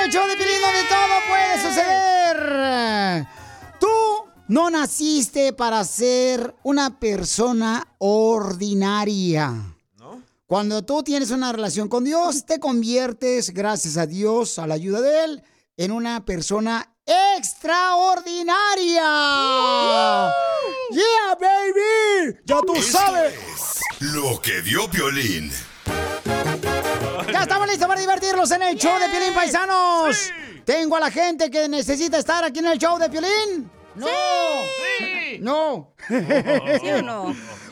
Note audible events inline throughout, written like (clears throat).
en el show de Pilín donde todo puede suceder. Tú no naciste para ser una persona ordinaria. Cuando tú tienes una relación con Dios, te conviertes, gracias a Dios, a la ayuda de Él, en una persona extraordinaria. ¡Yeah, baby! ¡Ya tú Esto sabes! es Lo que dio Violín. Ya estamos listos para divertirlos en el show de Piolín Paisanos. Tengo a la gente que necesita estar aquí en el show de Piolín. No. No. ¿Sí o no?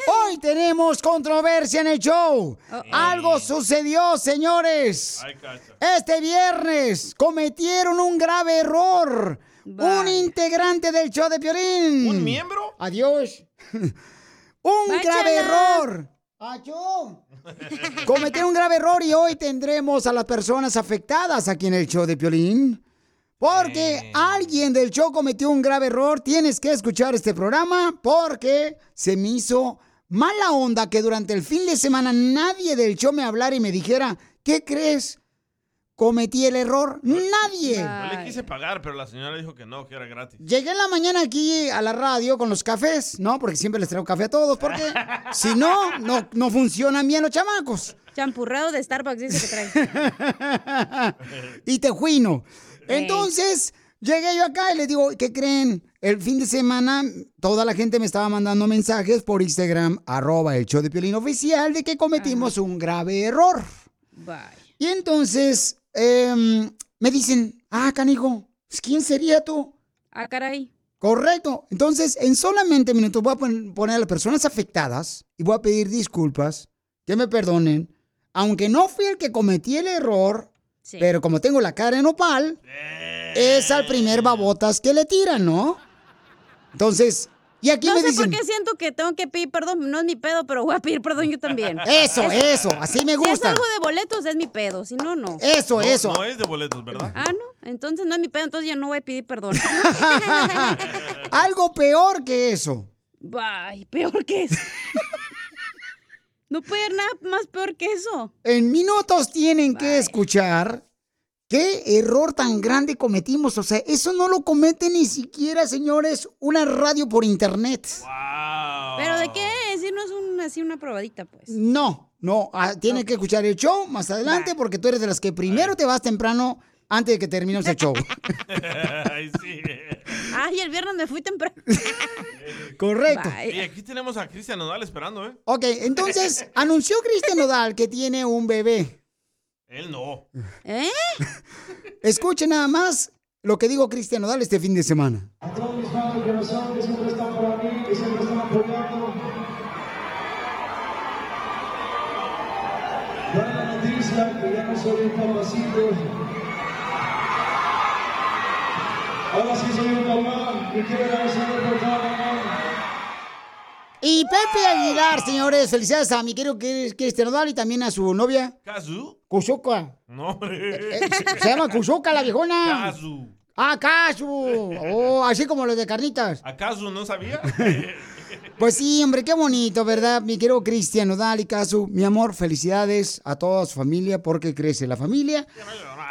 Hoy tenemos controversia en el show. Algo sucedió, señores. Este viernes cometieron un grave error. Un integrante del show de Piolín. ¿Un miembro? Adiós. (laughs) un Bye, grave error. Achó. Cometieron un grave error y hoy tendremos a las personas afectadas aquí en el show de Piolín. Porque alguien del show cometió un grave error. Tienes que escuchar este programa porque se me hizo mala onda que durante el fin de semana nadie del show me hablara y me dijera, ¿qué crees? Cometí el error. Nadie. Yo le quise pagar, pero la señora dijo que no, que era gratis. Llegué en la mañana aquí a la radio con los cafés, ¿no? Porque siempre les traigo café a todos, porque (laughs) si no, no, no funcionan bien los chamacos. Champurrado de Starbucks dice que trae. (laughs) y tejuino. Entonces, llegué yo acá y les digo, ¿qué creen? El fin de semana, toda la gente me estaba mandando mensajes por Instagram, arroba el show de Piolín oficial, de que cometimos un grave error. Bye. Y entonces, em, me dicen, ah, canijo, ¿quién sería tú? Ah, caray. Correcto. Entonces, en solamente minutos voy a pon- poner a las personas afectadas y voy a pedir disculpas, que me perdonen, aunque no fui el que cometí el error, pero como tengo la cara en opal, es al primer babotas que le tiran, ¿no? Entonces, y aquí no me sé dicen... por qué siento que tengo que pedir perdón. No es mi pedo, pero voy a pedir perdón yo también. (laughs) Eso, eso, así me Si gusta. es algo de boletos, es mi pedo. Si no, no. Eso, No- eso. No es de boletos, ¿verdad? Ah, no. Entonces no es mi pedo, entonces ya no voy a pedir perdón. (laughs) Algo peor que eso. Ay, peor que eso. no puede haber nada más peor que eso. En minutos tienen que escuchar qué error tan grande cometimos. O sea, eso no lo comete ni siquiera, señores, una radio por internet. ¿Pero de qué? Si no es un, así una probadita, pues. No, no, ah, tienen que escuchar el show más adelante porque tú eres de las que primero te vas temprano antes de que terminemos el show. (laughs) Ay, sí. Ay, el viernes me fui temprano. (laughs) Correcto. Y aquí tenemos a Cristian Nodal esperando, ¿eh? Ok, entonces anunció Cristian Nodal que tiene un bebé. Él no. ¿Eh? (laughs) Escuchen nada más lo que dijo Cristian Nodal este fin de semana. A todos mis fans de corazón que siempre están para mí, que siempre están apoyando. Buena noticia, que ya no soy un papacito. Ahora sí soy un papá, y quiero agradecerle por todo, mamá. Y Pepe Aguilar, señores, felicidades a mi querido Cris- Cristian Nodal y también a su novia, ¿Kazu? Kuzuka. No, hombre. Eh, Se, se llama Kuzuka la viejona. Kazu. Ah, Kazu. Oh, así como los de carnitas. ¿Acaso no sabía? (laughs) Pues sí, hombre, qué bonito, ¿verdad? Mi querido Cristian Nodal y Kazu. Mi amor, felicidades a toda su familia porque crece la familia.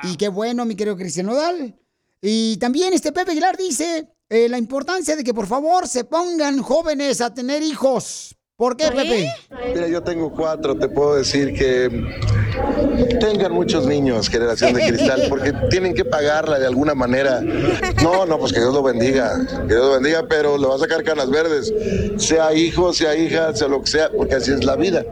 Y qué bueno, mi querido Cristian Nodal. Y también este Pepe Aguilar dice eh, la importancia de que por favor se pongan jóvenes a tener hijos. ¿Por qué, Pepe? Mira, yo tengo cuatro, te puedo decir que tengan muchos niños, generación de cristal, (laughs) porque tienen que pagarla de alguna manera. No, no, pues que Dios lo bendiga, que Dios lo bendiga, pero le va a sacar canas verdes, sea hijo, sea hija, sea lo que sea, porque así es la vida.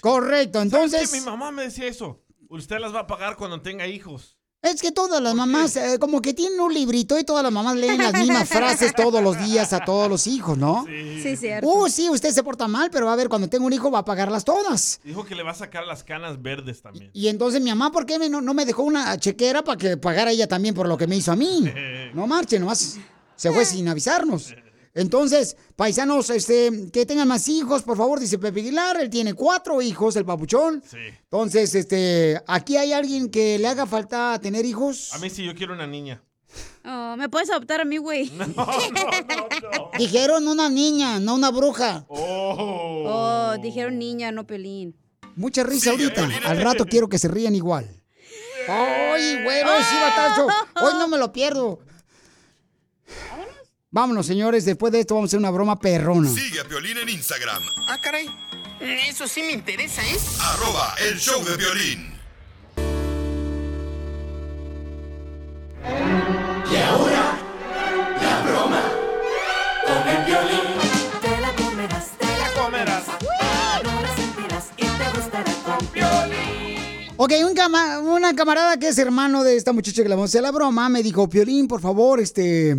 Correcto, ¿Sabes entonces... qué? Mi mamá me decía eso. Usted las va a pagar cuando tenga hijos. Es que todas las mamás, eh, como que tienen un librito y todas las mamás leen las mismas (laughs) frases todos los días a todos los hijos, ¿no? Sí, cierto. Uh, sí, usted se porta mal, pero a ver, cuando tenga un hijo va a pagarlas todas. Dijo que le va a sacar las canas verdes también. Y entonces mi mamá, ¿por qué me- no, no me dejó una chequera para que pagara ella también por lo que me hizo a mí? (laughs) No marche, nomás se fue sin avisarnos. (laughs) Entonces, paisanos, este, que tengan más hijos, por favor, dice Pepe Aguilar, él tiene cuatro hijos, el papuchón. Entonces, este, ¿aquí hay alguien que le haga falta tener hijos? A mí sí, yo quiero una niña. Oh, ¿Me puedes adoptar a mí, güey? Dijeron una niña, no una bruja. Oh, dijeron niña, no pelín. Mucha risa ahorita. Al rato quiero que se rían igual. (laughs) ¡Ay, bueno, sí, batacho! Hoy no me lo pierdo. Vámonos, señores. Después de esto vamos a hacer una broma perrona. Sigue a Piolín en Instagram, Ah, caray. Eso sí me interesa, ¿eh? arroba el show de violín. Y ahora, la broma con el violín. Te la comerás, te la comerás. No la sentirás y te gustará con Piolín. Ok, un cama- una camarada que es hermano de esta muchacha que le vamos a hacer la broma me dijo, Piolín, por favor, este,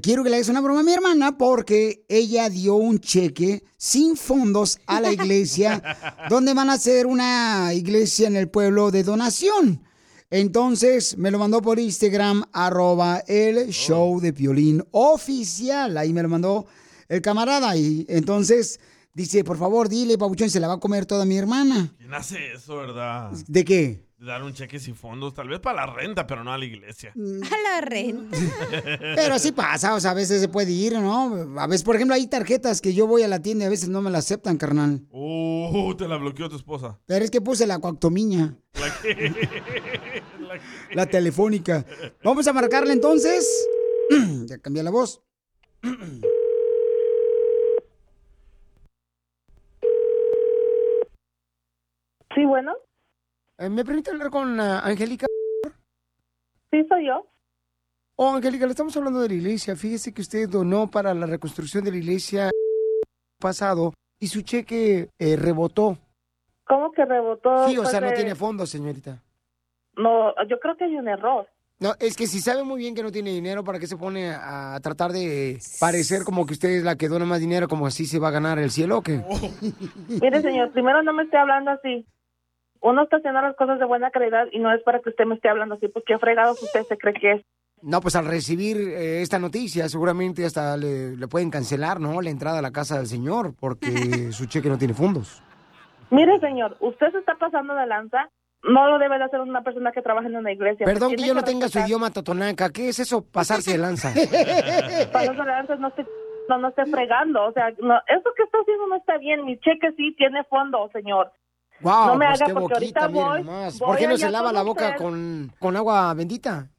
quiero que le hagas una broma a mi hermana porque ella dio un cheque sin fondos a la iglesia (laughs) donde van a hacer una iglesia en el pueblo de donación. Entonces me lo mandó por Instagram, arroba el show de Piolín oficial. Ahí me lo mandó el camarada. Y entonces dice, por favor, dile, papuchón, se la va a comer toda mi hermana. ¿Quién hace eso, verdad? ¿De qué? Dar un cheque sin fondos, tal vez para la renta, pero no a la iglesia. A la renta. (laughs) Pero así pasa, o sea, a veces se puede ir, ¿no? A veces, por ejemplo, hay tarjetas que yo voy a la tienda y a veces no me la aceptan, carnal. Uh, te la bloqueó tu esposa. Pero es que puse la coactomiña, (laughs) La que... la telefónica. Vamos a marcarle entonces. (clears throat) ya cambié la voz. Sí, bueno. Eh, ¿Me permite hablar con ah, Angélica? Sí, soy yo. Oh, Angélica, le estamos hablando de la iglesia. Fíjese que usted donó para la reconstrucción de la iglesia pasado y su cheque eh, rebotó. ¿Cómo que rebotó? Sí, o sea, no tiene fondos, señorita. No, yo creo que hay un error. No, es que si sabe muy bien que no tiene dinero, ¿para qué se pone a tratar de parecer como que usted es la que dona más dinero, como así se va a ganar el cielo o qué? Mire, señor, primero no me esté hablando así. Uno está haciendo las cosas de buena calidad y no es para que usted me esté hablando así, porque fregados usted se cree que es. No, pues al recibir eh, esta noticia, seguramente hasta le, le pueden cancelar, ¿no? La entrada a la casa del señor, porque (laughs) su cheque no tiene fondos. Mire, señor, usted se está pasando de lanza. No lo debe de hacer una persona que trabaja en una iglesia. Perdón que yo no tenga su idioma totonaca. ¿Qué es eso, pasarse de lanza? (laughs) Pasarse de lanza no esté, no, no esté fregando. O sea, no, eso que está haciendo no está bien. Mi cheque sí tiene fondo, señor. Wow, no me pues haga porque boquita, ahorita voy, ¿Por qué no se lava la boca con, con agua bendita?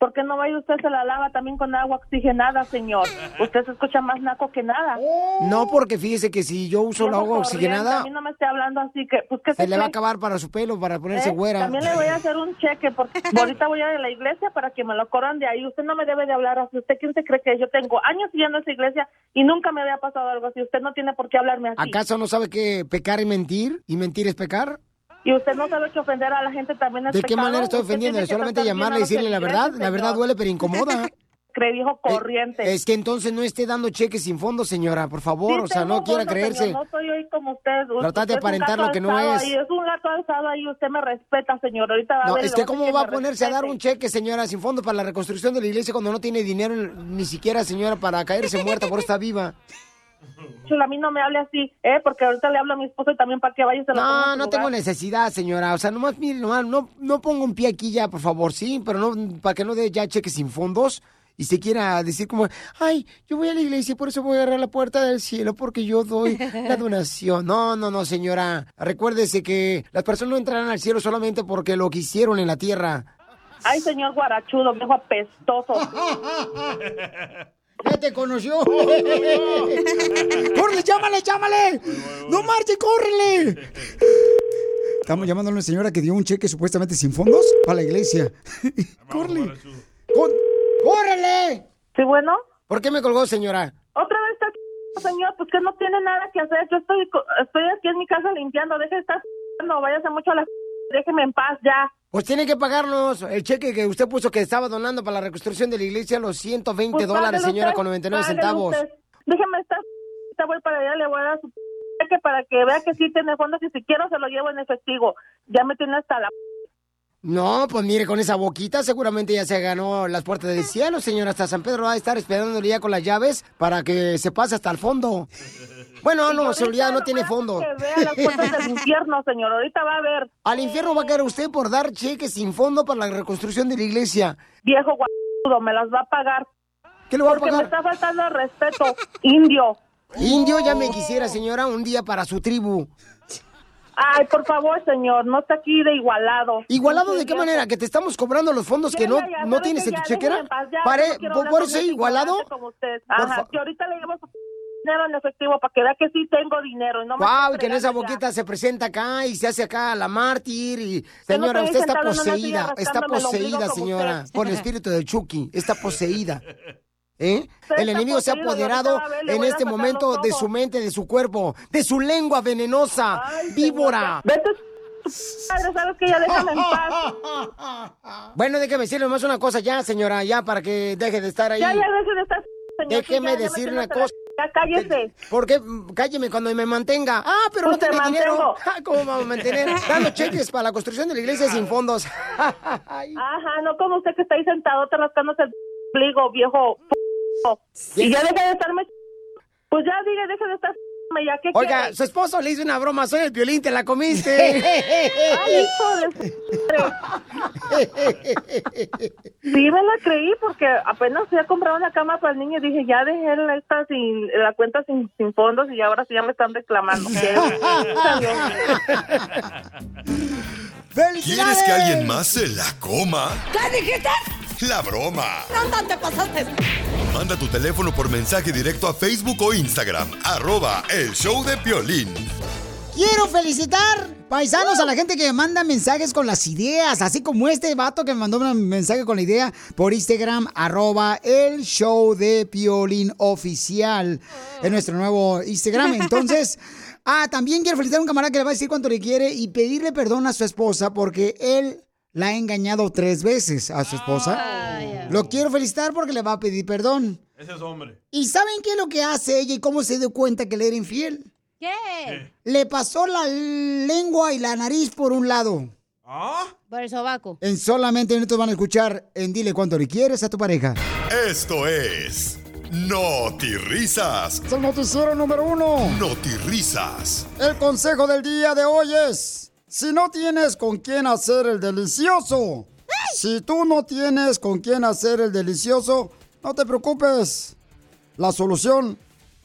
¿Por qué no vaya usted se la lava también con agua oxigenada, señor? (laughs) Usted se escucha más naco que nada. No, porque fíjese que si yo uso el Viejo agua oxigenada, A mí no me esté hablando así que, pues, ¿qué se le va a cree? acabar para su pelo, para ponerse ¿Eh? güera. También le voy a hacer un cheque porque (laughs) ahorita voy a ir a la iglesia para que me lo corran de ahí. Usted no me debe de hablar así. ¿Usted quién se cree que es? yo tengo años yendo a esa iglesia y nunca me había pasado algo así? Usted no tiene por qué hablarme así. ¿Acaso no sabe que pecar y mentir? ¿Y mentir es pecar? Y usted no sabe que ofender a la gente también es ¿De qué pecado. manera estoy Usted ofendiendo? tiene que Solamente llamarle a y decirle la verdad. feligreses, La verdad señor. duele, pero incomoda. (laughs) Cree viejo corriente. Es que entonces no esté dando cheques sin fondos, señora, por favor. Sí o sea, no quiera creerse. señor, no soy hoy como usted. Trata de Usted un aparentar lo que no es. ahí, es un gato alzado ahí. Usted me respeta, señor. Ahorita va a No, ver y es que cómo que va a ponerse a dar respete. un cheque, señora, sin fondos para la reconstrucción de la iglesia cuando no tiene dinero ni siquiera, señora, para caerse muerta por esta viva. Chula, a mí no me hable así, ¿eh? Porque ahorita le hablo a mi esposo y también para que vaya se lo ponga No, no tengo necesidad, señora. O sea, nomás, mire, nomás, no, no pongo un pie aquí ya, por favor, sí, pero no, para que no dé ya cheques sin fondos y se quiera decir como, ay, yo voy a la iglesia y por eso voy a agarrar la puerta del cielo porque yo doy la (laughs) donación. No, no, no, señora. Recuérdese que las personas no entrarán al cielo solamente porque lo que hicieron en la tierra. Ay, señor guarachudo, viejo apestoso. (laughs) ¡Ya te conoció! (laughs) ¡Córrele, llámale, llámale! ¡No marche, córrele! Estamos llamando a una señora que dio un cheque supuestamente sin fondos para la iglesia. (laughs) ¡Córrele! ¡Córrele! Sí, bueno. ¿Por qué me colgó, señora? Otra vez está aquí, señor, pues que no tiene nada que hacer. Yo estoy, co- estoy aquí en mi casa limpiando. Deje de estar... No váyase mucho a la... Déjeme en paz ya. Pues tiene que pagarnos el cheque que usted puso que estaba donando para la reconstrucción de la iglesia, los 120 Pues dólares, señora, usted, con 99 páguelo centavos. usted. Déjeme estar... Voy para allá, le voy a dar su... cheque para que vea que sí tiene fondos y si quiero se lo llevo en efectivo. Ya me tiene hasta la... No, pues mire, con esa boquita seguramente ya se ganó las puertas del cielo, señora. Hasta San Pedro va a estar esperándole ya con las llaves para que se pase hasta el fondo. Bueno, no, seguridad no tiene fondo. Que vea las puertas del infierno, señor. Ahorita va a ver. Al infierno va a caer usted por dar cheques sin fondo para la reconstrucción de la iglesia. Viejo guapudo, me las va a pagar. ¿Qué le va a Porque pagar? me está faltando el respeto, indio. Indio ya me quisiera, señora, un día para su tribu. Ay, por favor, señor, no está aquí de igualado. ¿Igualado de qué manera? ¿Que te estamos cobrando los fondos que no, ya, ya, no ¿sabe tienes en tu chequera? déjeme en paz, ya, Pare- ¿Por, ser igualado? Ajá, que ahorita le llevo su dinero en efectivo para que vea que sí tengo dinero. Y no me Wow, que en esa ya. boquita se presenta acá y se hace acá la mártir y no señora, usted está poseída, está poseída, señora, por el espíritu del Chucky, está poseída. (laughs) ¿Eh? El enemigo se ha apoderado en este momento de su mente, de su cuerpo, de su lengua venenosa, víbora. Vete, padre, sabes que ya déjame en paz. (laughs) Bueno, déjeme decirle más una cosa ya, señora, ya para que deje de estar ahí. Ya, ya, deje de estar, señor. Déjeme ya, decir una cosa. Ya, cállese. ¿Por qué? Mm, Cálleme cuando me mantenga. Ah, pero Pues no te tiene mantengo. Ah, ¿Cómo vamos a mantener? Dando cheques para la construcción de la iglesia sin fondos. (laughs) Ajá, no como usted que está ahí sentado te rascándose el pliego, viejo. p***. Y ya deje de estarme... Pues ya, diga, deje de estar... Ya, ¿qué Oiga, quiere? su esposo le hizo una broma, soy el violín, te la comiste. Ay, hijo de... Sí, me la creí porque apenas fui a comprar una cama para el niño y dije, ya dejé la, esta sin, la cuenta sin, sin fondos y ahora sí ya me están reclamando. (laughs) (laughs) ¿Quieres que alguien más se la coma? ¿Qué dijiste? La broma. ¿Dónde te pasaste? Manda tu teléfono por mensaje directo a Facebook o Instagram. Arroba el show de Piolín. Quiero felicitar, paisanos, a la gente que me manda mensajes con las ideas, así como este vato que me mandó un mensaje con la idea por Instagram, arroba el show de Piolín Oficial, en nuestro nuevo Instagram. (laughs) Entonces, ah, también quiero felicitar a un camarada que le va a decir cuánto le quiere y pedirle perdón a su esposa porque él la ha engañado tres veces a su esposa. Lo quiero felicitar porque le va a pedir perdón. Ese es hombre. ¿Y saben qué es lo que hace ella y cómo se dio cuenta que le era infiel? ¿Qué? Le pasó la lengua y la nariz por un lado. Por el sobaco. En solamente minutos van a escuchar en Dile cuánto le quieres a tu pareja. Esto es Risas. Es el noticiero número uno. Risas. El consejo del día de hoy es, si no tienes con quién hacer el delicioso, si tú no tienes con quién hacer el delicioso, no te preocupes. La solución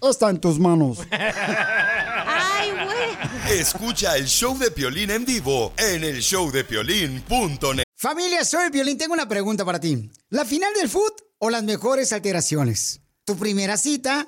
está en tus manos. (laughs) Ay, güey. Escucha el show de Piolín en vivo en el showdepiolín.net. Familia, soy Violín. Tengo una pregunta para ti. ¿La final del foot o las mejores alteraciones? ¿Tu primera cita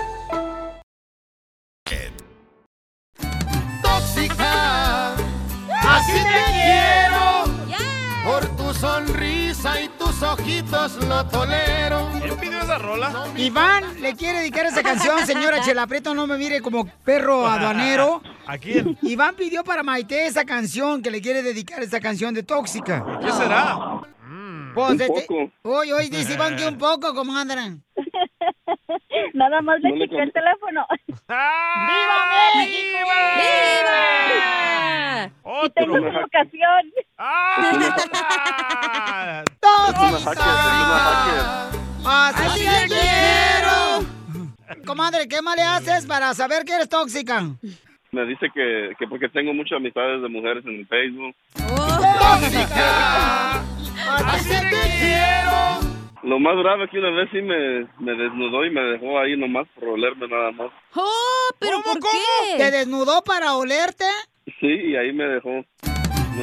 Sonrisa y tus ojitos lo tolero. ¿Quién pidió esa rola? Iván le quiere dedicar esa canción, señora (laughs) Chela Prieto, no me mire como perro (laughs) aduanero. ¿A quién? Iván pidió para Maite esa canción, que le quiere dedicar esa canción de Tóxica. ¿Qué será? Pues, Un este- poco. Hoy, hoy dice Iván que un poco, comadre. (laughs) Nada más le No le quité el teléfono. (laughs) ¡Viva México! ¡Viva! Y tengo su ocasión. ¡Tóxica! (laughs) ¡Así te quiero! Comadre, ¿qué más le haces para saber que eres tóxica? Me dice que, que porque tengo muchas amistades de mujeres en el Facebook. ¡Tóxica! ¡Así te quiero! Lo más grave es que una vez sí me, me desnudó y me dejó ahí nomás por olerme nada más. ¡Oh, pero ¿por qué? ¿Te desnudó para olerte? Sí, y ahí me dejó.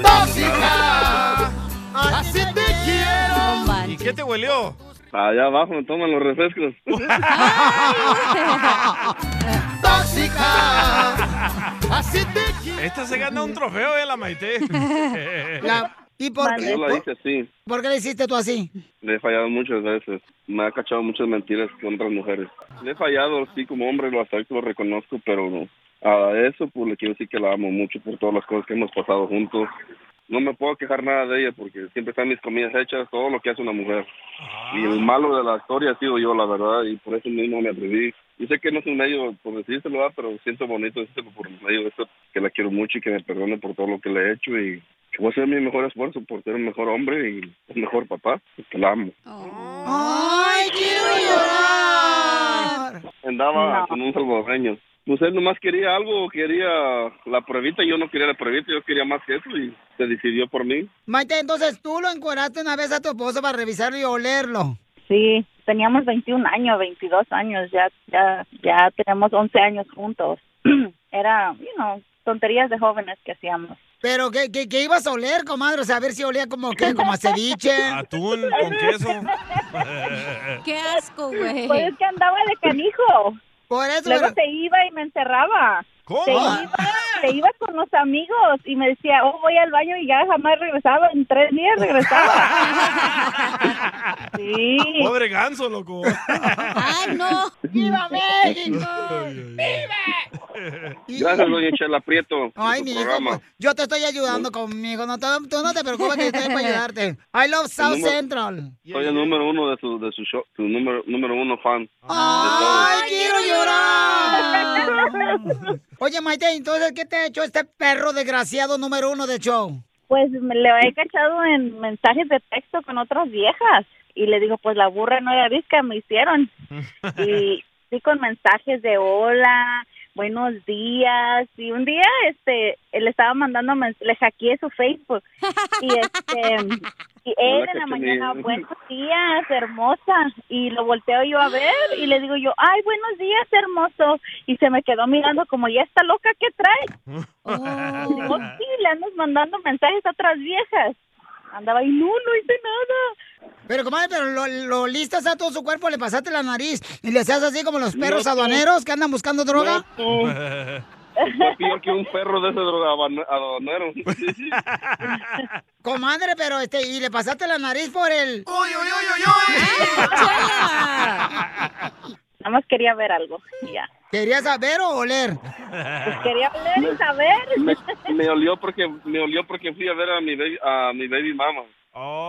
¡Tóxica! Así te quiero. ¿Y qué te huelió? Allá abajo me toman los refrescos. (laughs) ¡Tóxica! Así te quiero. Esta se gana un trofeo, eh, la Maite. ¿Y por qué? Yo la hice así. ¿Por qué le hiciste tú así? Le he fallado muchas veces. Me ha cachado muchas mentiras con otras mujeres. Le he fallado, sí, como hombre, lo acepto, lo reconozco, pero no. a eso pues le quiero decir que la amo mucho por todas las cosas que hemos pasado juntos. No me puedo quejar nada de ella porque siempre están mis comidas hechas, todo lo que hace una mujer. Y el malo de la historia ha sido yo, la verdad, y por eso mismo me atreví. Yo sé que no es un medio por decírselo, pero siento bonito decírselo por medio de eso, que la quiero mucho y que me perdone por todo lo que le he hecho y que voy a hacer mi mejor esfuerzo por ser un mejor hombre y un mejor papá, que la amo. ¡Ay, quiero llorar! Andaba No. con un salvadoreño. Usted nomás quería algo, quería la pruebita, yo no quería la pruebita, yo quería más que eso y se decidió por mí. Maite, entonces tú lo encueraste una vez a tu esposo para revisarlo y olerlo. Sí, teníamos 21 años, 22 años, ya ya ya tenemos 11 años juntos. (clears throat) Era, you know, tonterías de jóvenes que hacíamos. Pero ¿qué, qué, qué ibas a oler, comadre? O sea, a ver si olía como qué, como a ceviche. Atún con queso. (laughs) Qué asco, güey. Pues es que andaba de canijo. Por eso. Luego pero- se iba y me encerraba. ¿Cómo? Se iba, se iba con los amigos y me decía, oh, voy al baño y ya jamás regresaba. En tres días regresaba. (laughs) sí. Pobre ganso, loco. ¡Ay, no! ¡Viva México! Gracias, doña Chela Prieto. Ay, mi hijo, programa. pues, yo te estoy ayudando conmigo. No, te- tú no te preocupes que estoy para (laughs) ayudarte. I love South número- Central. Soy el número uno de su, de su show, su número, número uno fan. ¡Ay, quiero llorar! (laughs) Oye, Maite, entonces, ¿qué te ha hecho este perro desgraciado número uno de show? Pues me le he cachado en mensajes de texto con otras viejas. Y le digo, pues la burra no era visca, me hicieron. (laughs) Y sí con mensajes de hola, buenos días. Y un día, este, él estaba mandando, le hackeé su Facebook. (laughs) Y este, y él Hola, en la mañana, (laughs) buenos días, hermosa. Y lo volteo yo a ver y le digo yo, ay, buenos días, hermoso. Y se me quedó mirando como, ya está loca, ¿qué trae? Digo, sí, le andas mandando mensajes a otras viejas. Andaba y no, no hice nada. Pero, comadre, pero lo, lo listas a todo su cuerpo, le pasaste la nariz y le haces así como los perros No, tú. aduaneros que andan buscando droga. Peor que un perro de ese drogadonero. (laughs) Comadre, pero este, y le pasaste la nariz por el. ¡Uy, uy, uy, Nada más quería ver algo. Ya. ¿Querías saber o oler? Pues quería ver y saber. Me, me olió porque me olió porque fui a ver a mi baby, a mi baby mama.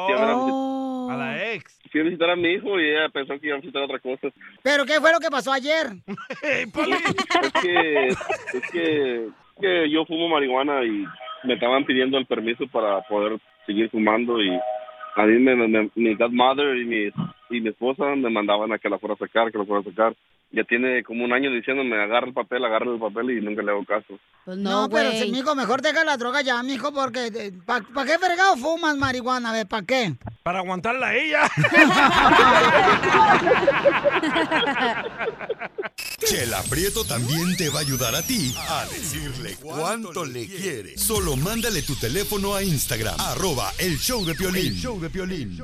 Fui a, ver a, a la ex. Fui a visitar a mi hijo y ella pensó que iba a visitar otra cosa. ¿Pero qué fue lo que pasó ayer? (laughs) Es que, es que, que yo fumo marihuana y me estaban pidiendo el permiso para poder seguir fumando y a mí me, me- mi godmother y mi, y mi esposa me mandaban a que la fuera a sacar, que la fuera a sacar. Ya tiene como un año diciéndome, agarra el papel, agarra el papel y nunca le hago caso. Pues No, pero si, mijo, mejor deja la droga ya, mijo, porque ¿para qué fregado fumas marihuana? A ver, ¿para qué? Para aguantarla a ella. (laughs) Chela Prieto también te va a ayudar a ti a decirle cuánto le quiere. Solo mándale tu teléfono a Instagram, arroba el show de Piolín. El show de Piolín.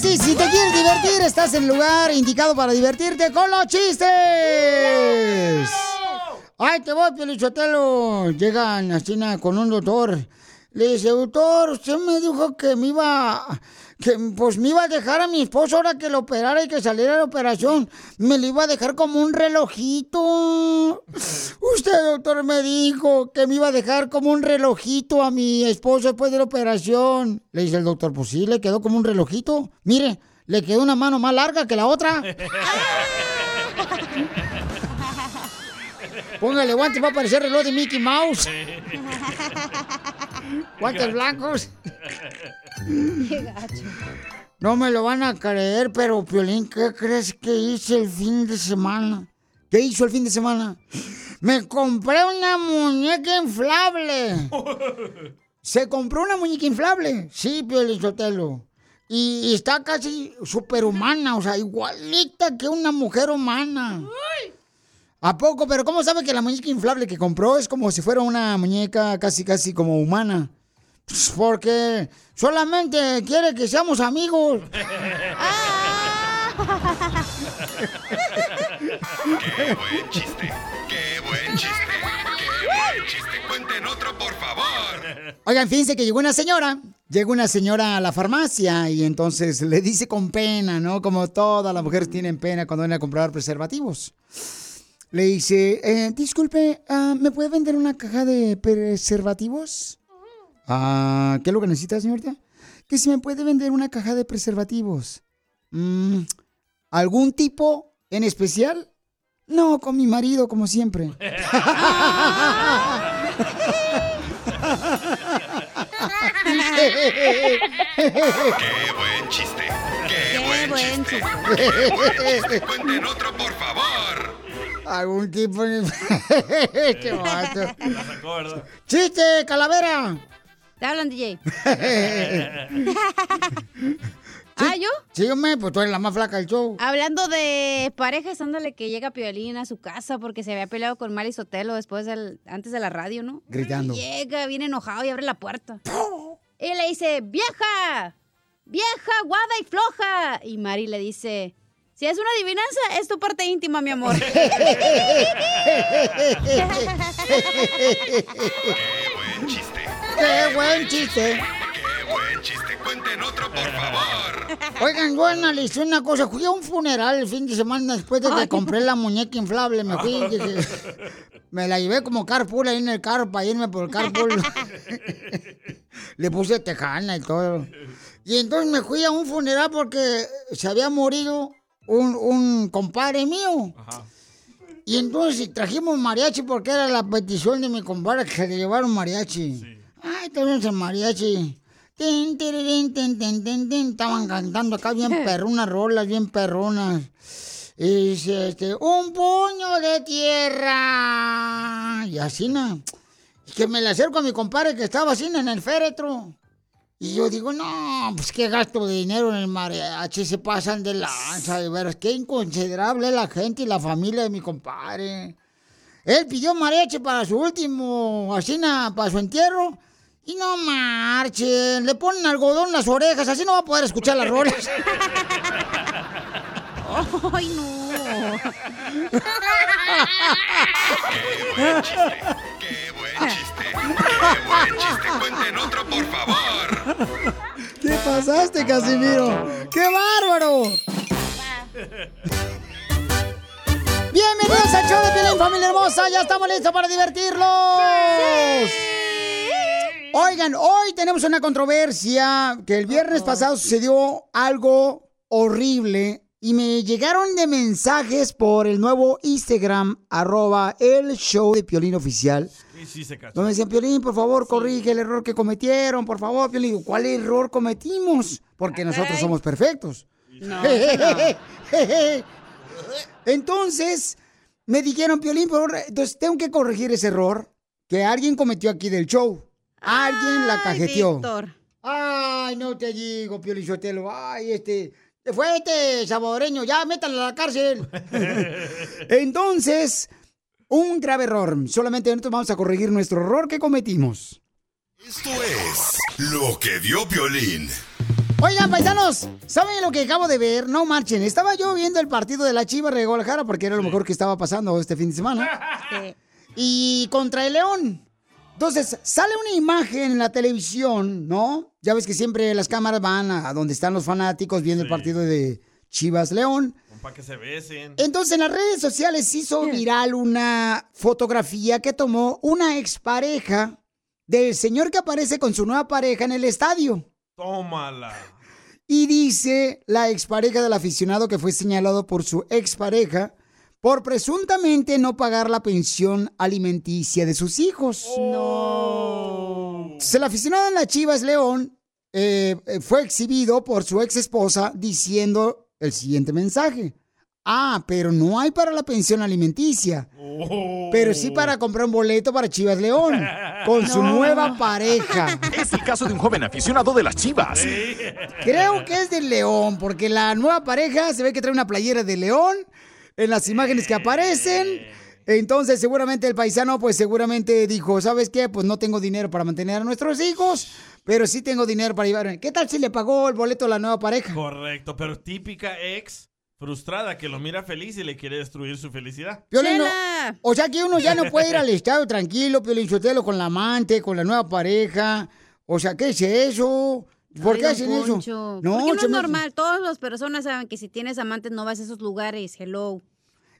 Sí, si te quieres divertir, estás en el lugar indicado para divertirte con los chistes. Ay, te voy, Piolichotelo. Llega a China con un doctor. Le dice, doctor, usted me dijo que me iba, que pues me iba a dejar a mi esposo ahora que lo operara y que saliera de la operación. Me lo iba a dejar como un relojito. (laughs) Usted, doctor, me dijo que me iba a dejar como un relojito a mi esposo después de la operación. Le dice el doctor, pues sí, le quedó como un relojito. Mire, le quedó una mano más larga que la otra. (laughs) Póngale guantes, va a aparecer reloj de Mickey Mouse. (laughs) Guantes blancos. (laughs) No me lo van a creer, pero Piolín, ¿qué crees que hice el fin de semana? ¿Qué hizo el fin de semana? Me compré una muñeca inflable. (laughs) ¿Se compró una muñeca inflable? Sí, Piolín Sotelo. Y, y está casi superhumana, o sea, igualita que una mujer humana. ¿A poco? Pero ¿cómo sabe que la muñeca inflable que compró es como si fuera una muñeca casi, casi como humana? Pues porque solamente quiere que seamos amigos. ¡Qué buen chiste! ¡Qué buen chiste! ¡Qué buen chiste! ¡Cuenten otro, por favor! Oigan, fíjense que llegó una señora, llegó una señora a la farmacia y entonces le dice con pena, ¿no? Como todas las mujeres tienen pena cuando van a comprar preservativos. Le dice, eh, disculpe, ah, ¿me puede vender una caja de preservativos? Ah, ¿Qué es lo que necesita, señorita? Que si me puede vender una caja de preservativos. Mm, ¿Algún tipo en especial? No, con mi marido, como siempre. ¡Qué buen chiste! ¡Qué, buen, chiste! ¡Qué buen chiste! ¡Cuenten otro, por favor! Algún tipo en... Este (laughs) vato. (laughs) ¡Chiste, calavera! Te hablan, DJ. (laughs) ¿Ah, yo? Sí, hombre, pues tú eres la más flaca del show. Hablando de parejas, ándale que llega Piolín a su casa porque se había peleado con Mari Sotelo después del, antes de la radio, ¿no? Gritando. Y llega bien enojado y abre la puerta. Y le dice, vieja, vieja, guada y floja. Y Mari le dice, si es una adivinanza, es tu parte íntima, mi amor. ¡Qué buen chiste! ¡Qué buen chiste! ¡Qué buen chiste! ¡Cuenten otro, por favor! Oigan, yo analicé una cosa. Fui a un funeral el fin de semana después de que compré la muñeca inflable. Me fui, (laughs) me la llevé como carpool ahí en el carro para irme por el carpool. (laughs) Le puse tejana y todo. Y entonces me fui a un funeral porque se había morido un, un compadre mío. Y entonces trajimos mariachi porque era la petición de mi compadre que se le llevaron mariachi. Ay, tenemos el mariachi. Tin, tin, tin. Estaban cantando acá bien (laughs) perrunas, rolas bien perrunas. Y dice, este, un puño de tierra. Y así, ¿no? Y que me le acerco a mi compadre que estaba así en el féretro. Y yo digo, no, pues qué gasto de dinero en el mariachi, se pasan de lanza, de veras, qué inconsiderable es la gente y la familia de mi compadre. Él pidió mariachi para su último, así, na, para su entierro, y no marchen, le ponen algodón en las orejas, así no va a poder escuchar las rolas. (laughs) ¡Ay, no! ¡Qué buen chiste! ¡Qué buen chiste! ¡Qué buen chiste! ¡Cuenten otro, por favor! ¿Qué pasaste, Casimiro? ¡Qué bárbaro! Bienvenidos al show de Piolín, familia hermosa. Ya estamos listos para divertirlos. Oigan, hoy tenemos una controversia que el viernes pasado sucedió algo horrible y me llegaron de mensajes por el nuevo Instagram, arroba el show de Piolín Oficial. Sí, sí, se cachó. Donde decían, Piolín, por favor, corrige el error que cometieron, por favor, Piolín. Digo, ¿Cuál error cometimos? Porque nosotros somos perfectos. No, (laughs) Entonces, me dijeron, Piolín, por favor, entonces tengo que corregir ese error que alguien cometió aquí del show. Alguien la cajeteó. Víctor. Ay, no te digo, Piolín Sotelo. Ay, este... Fue este salvadoreño, ya métanlo a la cárcel. (laughs) Entonces, un grave error. Solamente nosotros vamos a corregir nuestro error que cometimos. Esto es lo que vio Piolín. Oigan, paisanos, ¿saben lo que acabo de ver? No marchen. Estaba yo viendo el partido de la Chivas de Guadalajara porque era lo mejor que estaba pasando este fin de semana. (laughs) Y contra el León. Entonces, sale una imagen en la televisión, ¿no? Ya ves que siempre las cámaras van a donde están los fanáticos viendo el partido de Chivas León. Para que se besen. Entonces en las redes sociales se hizo viral una fotografía que tomó una expareja del señor que aparece con su nueva pareja en el estadio. Tómala. Y dice la expareja del aficionado que fue señalado por su expareja por presuntamente no pagar la pensión alimenticia de sus hijos. No. El aficionado en la Chivas León eh, eh, fue exhibido por su ex esposa diciendo el siguiente mensaje. Ah, pero no hay para la pensión alimenticia. Pero sí para comprar un boleto para Chivas León con su (laughs) nueva pareja. Es el caso de un joven aficionado de las chivas. Creo que es del León, porque la nueva pareja se ve que trae una playera de León en las imágenes que aparecen. Entonces, seguramente el paisano, pues seguramente dijo, ¿sabes qué? Pues no tengo dinero para mantener a nuestros hijos, pero sí tengo dinero para llevar. ¿Qué tal si le pagó el boleto a la nueva pareja? Correcto, pero típica ex frustrada que lo mira feliz y le quiere destruir su felicidad. Piolín, no- o sea que uno ya no puede ir al estadio tranquilo, Piolín Sotelo, con la amante, con la nueva pareja. O sea, ¿qué es eso? ¿Por Ay, qué hacen eso? Poncho, Porque no es me- normal. Todas las personas saben que si tienes amantes no vas a esos lugares. Hello.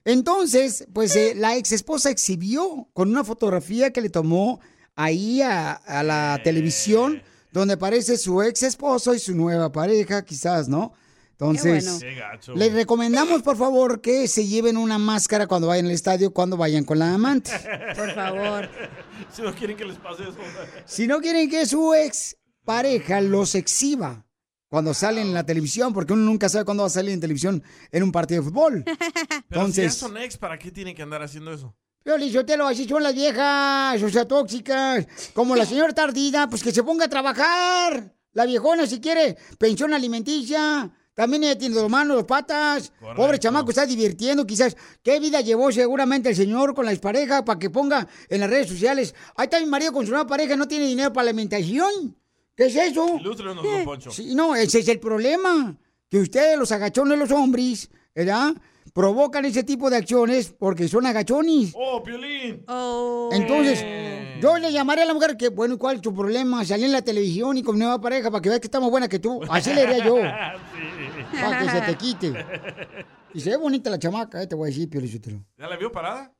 Entonces, pues eh, la ex esposa exhibió con una fotografía que le tomó ahí a, a la televisión, donde aparece su ex esposo y su nueva pareja, quizás, ¿no? Entonces, bueno. Les recomendamos, por favor, que se lleven una máscara cuando vayan al estadio, cuando vayan con la amante. Por favor. (laughs) si no quieren que les pase eso. Si no quieren que su ex pareja los exhiba cuando salen en la televisión, porque uno nunca sabe cuándo va a salir en televisión en un partido de fútbol. (laughs) Pero si ya Entonces, son ex, ¿para qué tienen que andar haciendo eso? Piolín Sotelo, así son las viejas, o sea, tóxicas. Como la (laughs) señora Tardida, pues que se ponga a trabajar. La viejona, si quiere, pensión alimenticia. También ella tiene dos manos, dos patas. Pobre chamaco, está divirtiendo, quizás. ¿Qué vida llevó seguramente el señor con la expareja para que ponga en las redes sociales? Ahí está mi marido con su nueva pareja, no tiene dinero para la alimentación. ¿Qué es eso? Ilústrenos, don Poncho. Sí, no, ese es el problema. Que ustedes, los agachones, los hombres, ¿verdad? Provocan ese tipo de acciones porque son agachones. ¡Oh, Piolín! Entonces, yo le llamaré a la mujer que, bueno, ¿y ¿cuál es tu problema? Salí en la televisión y con nueva pareja para que veas que está más buena que tú. Así le diría yo. (laughs) Para que se te quite. Y se ve bonita la chamaca, eh, te voy a decir, Piolichotelo. ¿Ya la vio parada?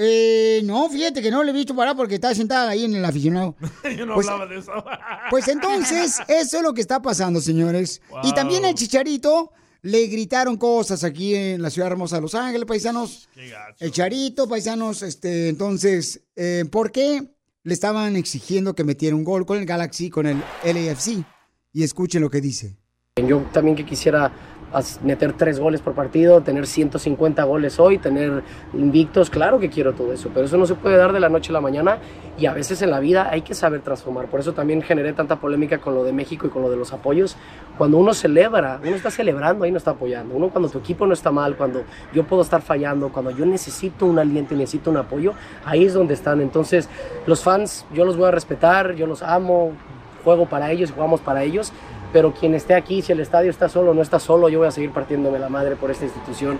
Eh, no, fíjate que no le he visto parar porque está sentada ahí en el aficionado. (laughs) Yo no Pues- hablaba de eso. (laughs) Pues entonces, eso es lo que está pasando, señores. Y también al Chicharito le gritaron cosas aquí en la ciudad hermosa de Los Ángeles, paisanos. El Charito, paisanos, este, entonces, eh, ¿por qué le estaban exigiendo que metiera un gol con el Galaxy, con el LAFC? Y escuchen lo que dice. Yo también que quisiera meter tres goles por partido, tener 150 goles hoy, tener invictos, claro que quiero todo eso, pero eso no se puede dar de la noche a la mañana y a veces en la vida hay que saber transformar. Por eso también generé tanta polémica con lo de México y con lo de los apoyos. Cuando uno celebra, uno está celebrando, ahí no está apoyando. Uno cuando tu equipo no está mal, cuando yo puedo estar fallando, cuando yo necesito un aliento y necesito un apoyo, ahí es donde están. Entonces los fans, yo los voy a respetar, yo los amo, juego para ellos jugamos para ellos, pero quien esté aquí, si el estadio está solo o no está solo, yo voy a seguir partiéndome la madre por esta institución.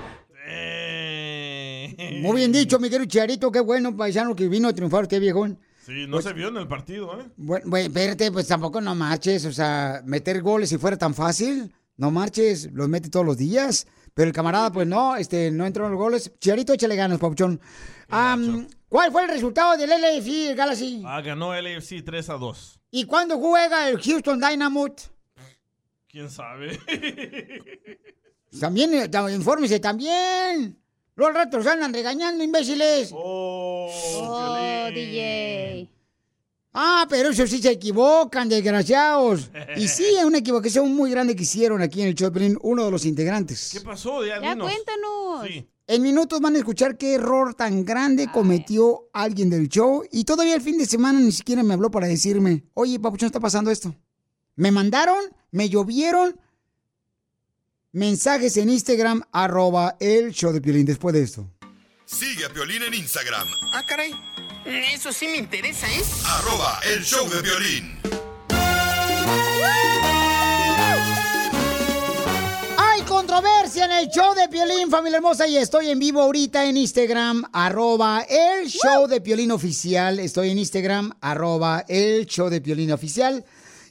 Muy bien dicho, mi querido Chicharito, qué bueno, paisano, que vino a triunfar usted, viejón. Sí, no se vio en el partido, ¿eh? Bueno, bueno, espérate, pues tampoco no marches, o sea, meter goles si fuera tan fácil, no marches, los mete todos los días, pero el camarada, pues no, este, no entró en los goles. Chicharito, échale ganas, Pauchón. Am, ¿Cuál fue el resultado del LAFC, el Galaxy? Ah, ganó el AFC 3 a 2. ¿Y cuándo juega el Houston Dynamite? ¿Quién sabe? También, eh, infórmese también. Los ratos andan regañando, imbéciles. Oh, DJ. Ah, pero eso sí se equivocan, desgraciados. Y sí, (laughs) es una equivocación muy grande que hicieron aquí en el show de Piolín, uno de los integrantes. ¿Qué pasó? Ya, Ya cuéntanos. Sí. En minutos van a escuchar qué error tan grande cometió alguien del show. Y todavía el fin de semana ni siquiera me habló para decirme, oye, papuchón, está pasando esto. Me mandaron, me llovieron mensajes en Instagram, arroba el show de Piolín después de esto. Sigue a Piolín en Instagram, Ah, caray. Eso sí me interesa, ¿eh? arroba el show de violín. Hay controversia en el show de Piolín, familia hermosa, y estoy en vivo ahorita en Instagram, arroba el show de Piolín oficial. Estoy en Instagram, arroba el show de Piolín oficial.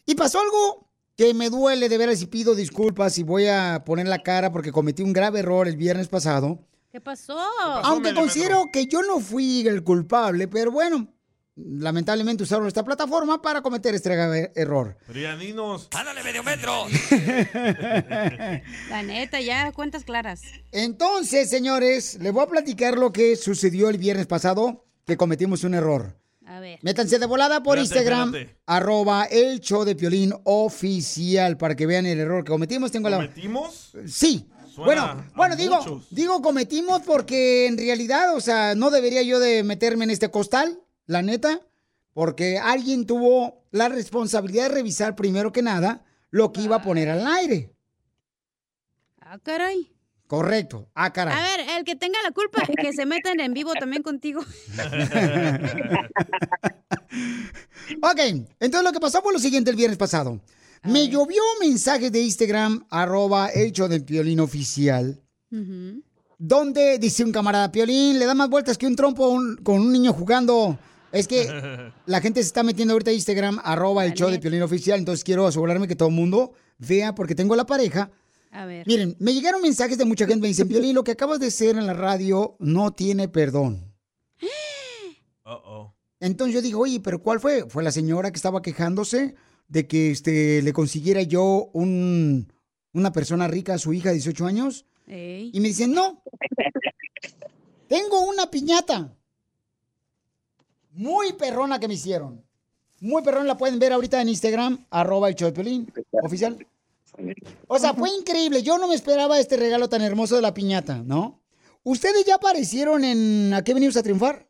Y pasó algo que me duele de veras y pido disculpas y voy a poner la cara porque cometí un grave error el viernes pasado. ¿Qué pasó? Aunque considero que yo no fui el culpable, pero bueno, lamentablemente usaron esta plataforma para cometer este grave error. Dinos. ¡Ándale, medio metro! (laughs) La neta, ya cuentas claras. Entonces, señores, les voy a platicar lo que sucedió el viernes pasado, que cometimos un error. A ver. Métanse de volada por Espérate, Instagram, espérate. arroba el show de Piolín oficial, para que vean el error que cometimos. Tengo la... ¿Cometimos? Sí. Suena bueno, bueno, digo, muchos. digo cometimos porque en realidad, o sea, no debería yo de meterme en este costal, la neta, porque alguien tuvo la responsabilidad de revisar primero que nada lo que iba a poner al aire. Ah, caray. Correcto. Ah, caray. A ver, el que tenga la culpa, que se metan en vivo también contigo. (laughs) Ok, entonces lo que pasó fue lo siguiente el viernes pasado. Me llovió mensajes de Instagram, arroba el show del Piolín oficial, donde dice un camarada, Piolín, le da más vueltas que un trompo un- con un niño jugando. Es que (laughs) la gente se está metiendo ahorita a Instagram, arroba el show de Piolín oficial, entonces quiero asegurarme que todo el mundo vea, porque tengo la pareja. A ver. Miren, me llegaron mensajes de mucha gente, me dicen, Piolín, lo que acabas de hacer en la radio no tiene perdón. (gasps) Entonces yo digo, oye, pero ¿cuál fue? Fue la señora que estaba quejándose de que este, le consiguiera yo un, una persona rica a su hija de 18 años. Ey. Y me dicen, no, tengo una piñata. Muy perrona que me hicieron. Muy perrona, la pueden ver ahorita en Instagram, arroba el show de Piolín, oficial. O sea, fue increíble. Yo no me esperaba este regalo tan hermoso de la piñata, ¿no? ¿Ustedes ya aparecieron en ¿A qué venimos a triunfar?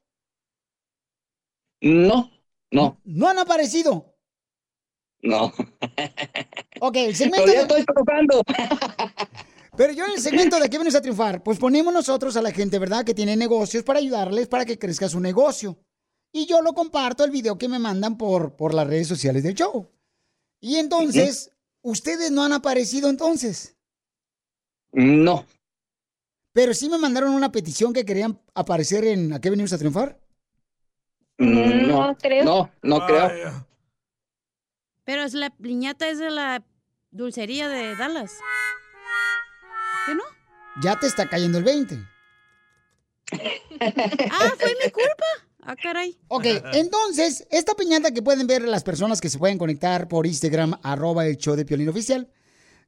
No, no, ¿No han aparecido? no. Ok, el segmento. De- estoy tocando. Pero yo en el segmento de qué vienes a triunfar, pues ponemos nosotros a la gente, ¿verdad? Que tiene negocios para ayudarles para que crezca su negocio. Y yo lo comparto el video que me mandan por, por las redes sociales del show. Y entonces, ustedes no han aparecido entonces. No, Pero sí me mandaron una petición que querían aparecer en ¿A qué venimos a triunfar? no, creo. no, no creo. Vaya. Pero es la piñata es de la dulcería de Dallas. ¿Qué no? Ya te está cayendo el 20. Ah, fue mi culpa. Ah, caray. Ok, entonces, esta piñata que pueden ver las personas que se pueden conectar por Instagram, arroba el show de Piolín Oficial.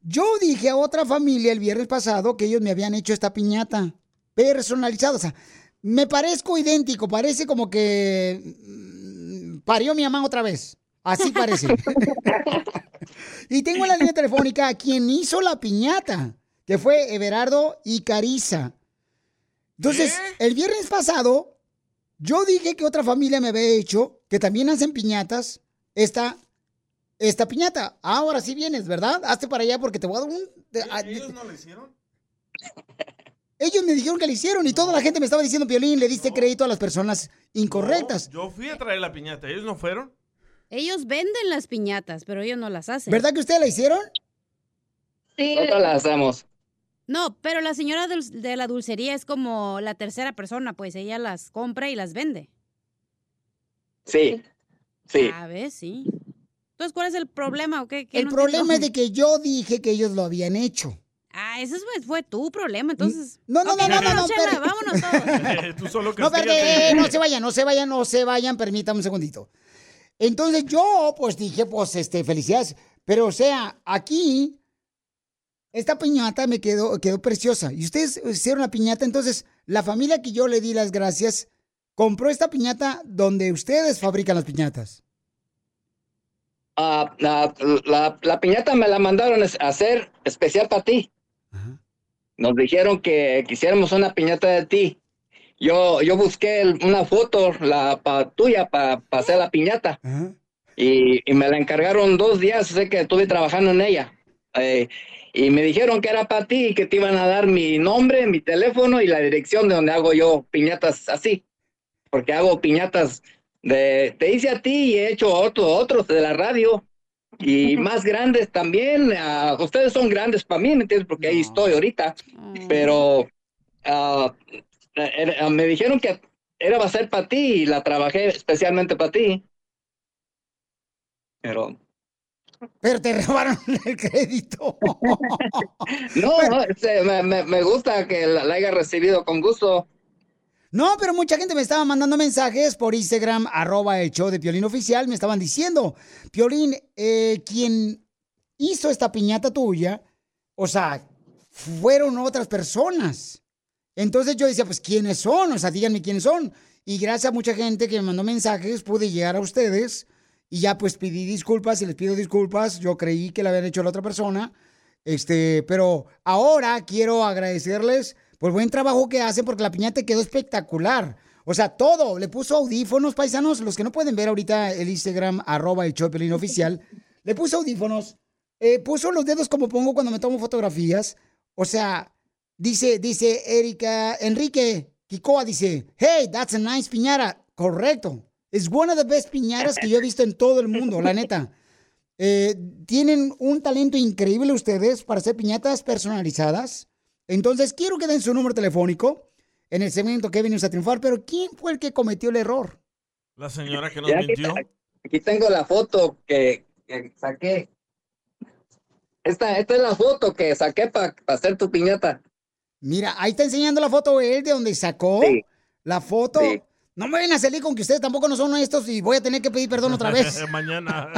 Yo dije a otra familia el viernes pasado que ellos me habían hecho esta piñata personalizada. O sea, me parezco idéntico, parece como que mm, parió mi mamá otra vez. Así parece. (laughs) y tengo en la línea telefónica a quien hizo la piñata, que fue Everardo y Carisa. Entonces, el viernes pasado, yo dije que otra familia me había hecho, que también hacen piñatas, esta, esta piñata. Ahora sí vienes, ¿verdad? Hazte para allá porque te voy a dar un... de- a- de- ¿Ellos no lo hicieron? ellos me dijeron que lo hicieron y toda la gente me estaba diciendo, Piolín, le diste crédito a las personas incorrectas. Yo fui a traer la piñata. ¿Ellos no fueron? Ellos venden las piñatas, pero ellos no las hacen. ¿Verdad que ustedes la hicieron? Sí. Nosotros la hacemos. No, pero la señora de la dulcería es como la tercera persona, pues ella las compra y las vende. Sí, sí. A ver, sí. Entonces, ¿cuál es el problema o qué? ¿Qué El no problema es de que yo dije que ellos lo habían hecho. Ah, ese fue, fue tu problema, entonces. No, no, Ok, no, no, no, vámonos, no, Chela, pero- vámonos todos. (laughs) Tú solo No, perdé, no se vayan, no se vayan, no se vayan, permítame un segundito. Entonces yo, pues dije, pues, este, felicidades. Pero, o sea, aquí, esta piñata me quedó, quedó preciosa. Y ustedes hicieron la piñata, entonces, la familia que yo le di las gracias compró esta piñata donde ustedes fabrican las piñatas. ah, la, la- la piñata me la mandaron a hacer especial para ti. Nos dijeron que quisiéramos una piñata de ti. Yo, yo busqué el- una foto la pa- tuya para hacer la piñata. y, y me la encargaron dos días, sé que estuve trabajando en ella. Eh, y me dijeron que era para ti y que te iban a dar mi nombre, mi teléfono y la dirección de donde hago yo piñatas así. Porque hago piñatas de, te hice a ti y he hecho otro, otros de la radio. Y más grandes también. ustedes son grandes para mí, ¿me entiendes? Porque ahí estoy ahorita. Pero ah, me dijeron que era va a ser para ti y la trabajé especialmente para ti. Pero Pero te robaron (laughs) el crédito. (laughs) no, no, este, me, me- me gusta que la, la haya recibido con gusto. No, pero mucha gente me estaba mandando mensajes por Instagram, arroba el show de Piolín Oficial, me estaban diciendo, Piolín, eh, quien hizo esta piñata tuya, o sea, fueron otras personas. Entonces yo decía, pues, ¿quiénes son? O sea, díganme quiénes son. Y gracias a mucha gente que me mandó mensajes, pude llegar a ustedes y ya pues pedí disculpas y les pido disculpas. Yo creí que la habían hecho la otra persona. Este, pero ahora quiero agradecerles por el buen trabajo que hacen porque la piñata quedó espectacular. O sea, todo. Le puso audífonos, paisanos. Los que no pueden ver ahorita el Instagram, arroba el Chopelín oficial. (laughs) Le puso audífonos. eh, puso los dedos como pongo cuando me tomo fotografías. O sea, dice, dice Erika, Enrique Kikoa dice, hey, that's a nice piñata. Correcto. Es one of the best piñatas que yo he visto en todo el mundo, la neta. Eh, tienen un talento increíble ustedes para hacer piñatas personalizadas. Entonces, quiero que den su número telefónico en el segmento que venimos a triunfar, pero ¿quién fue el que cometió el error? La señora que nos aquí, mintió. aquí tengo la foto que, que saqué. Esta, esta es la foto que saqué para hacer tu piñata. Mira, ahí está enseñando la foto él de donde sacó la foto. No me vayan a salir con que ustedes tampoco no son honestos y voy a tener que pedir perdón otra vez. (laughs) Mañana. (laughs)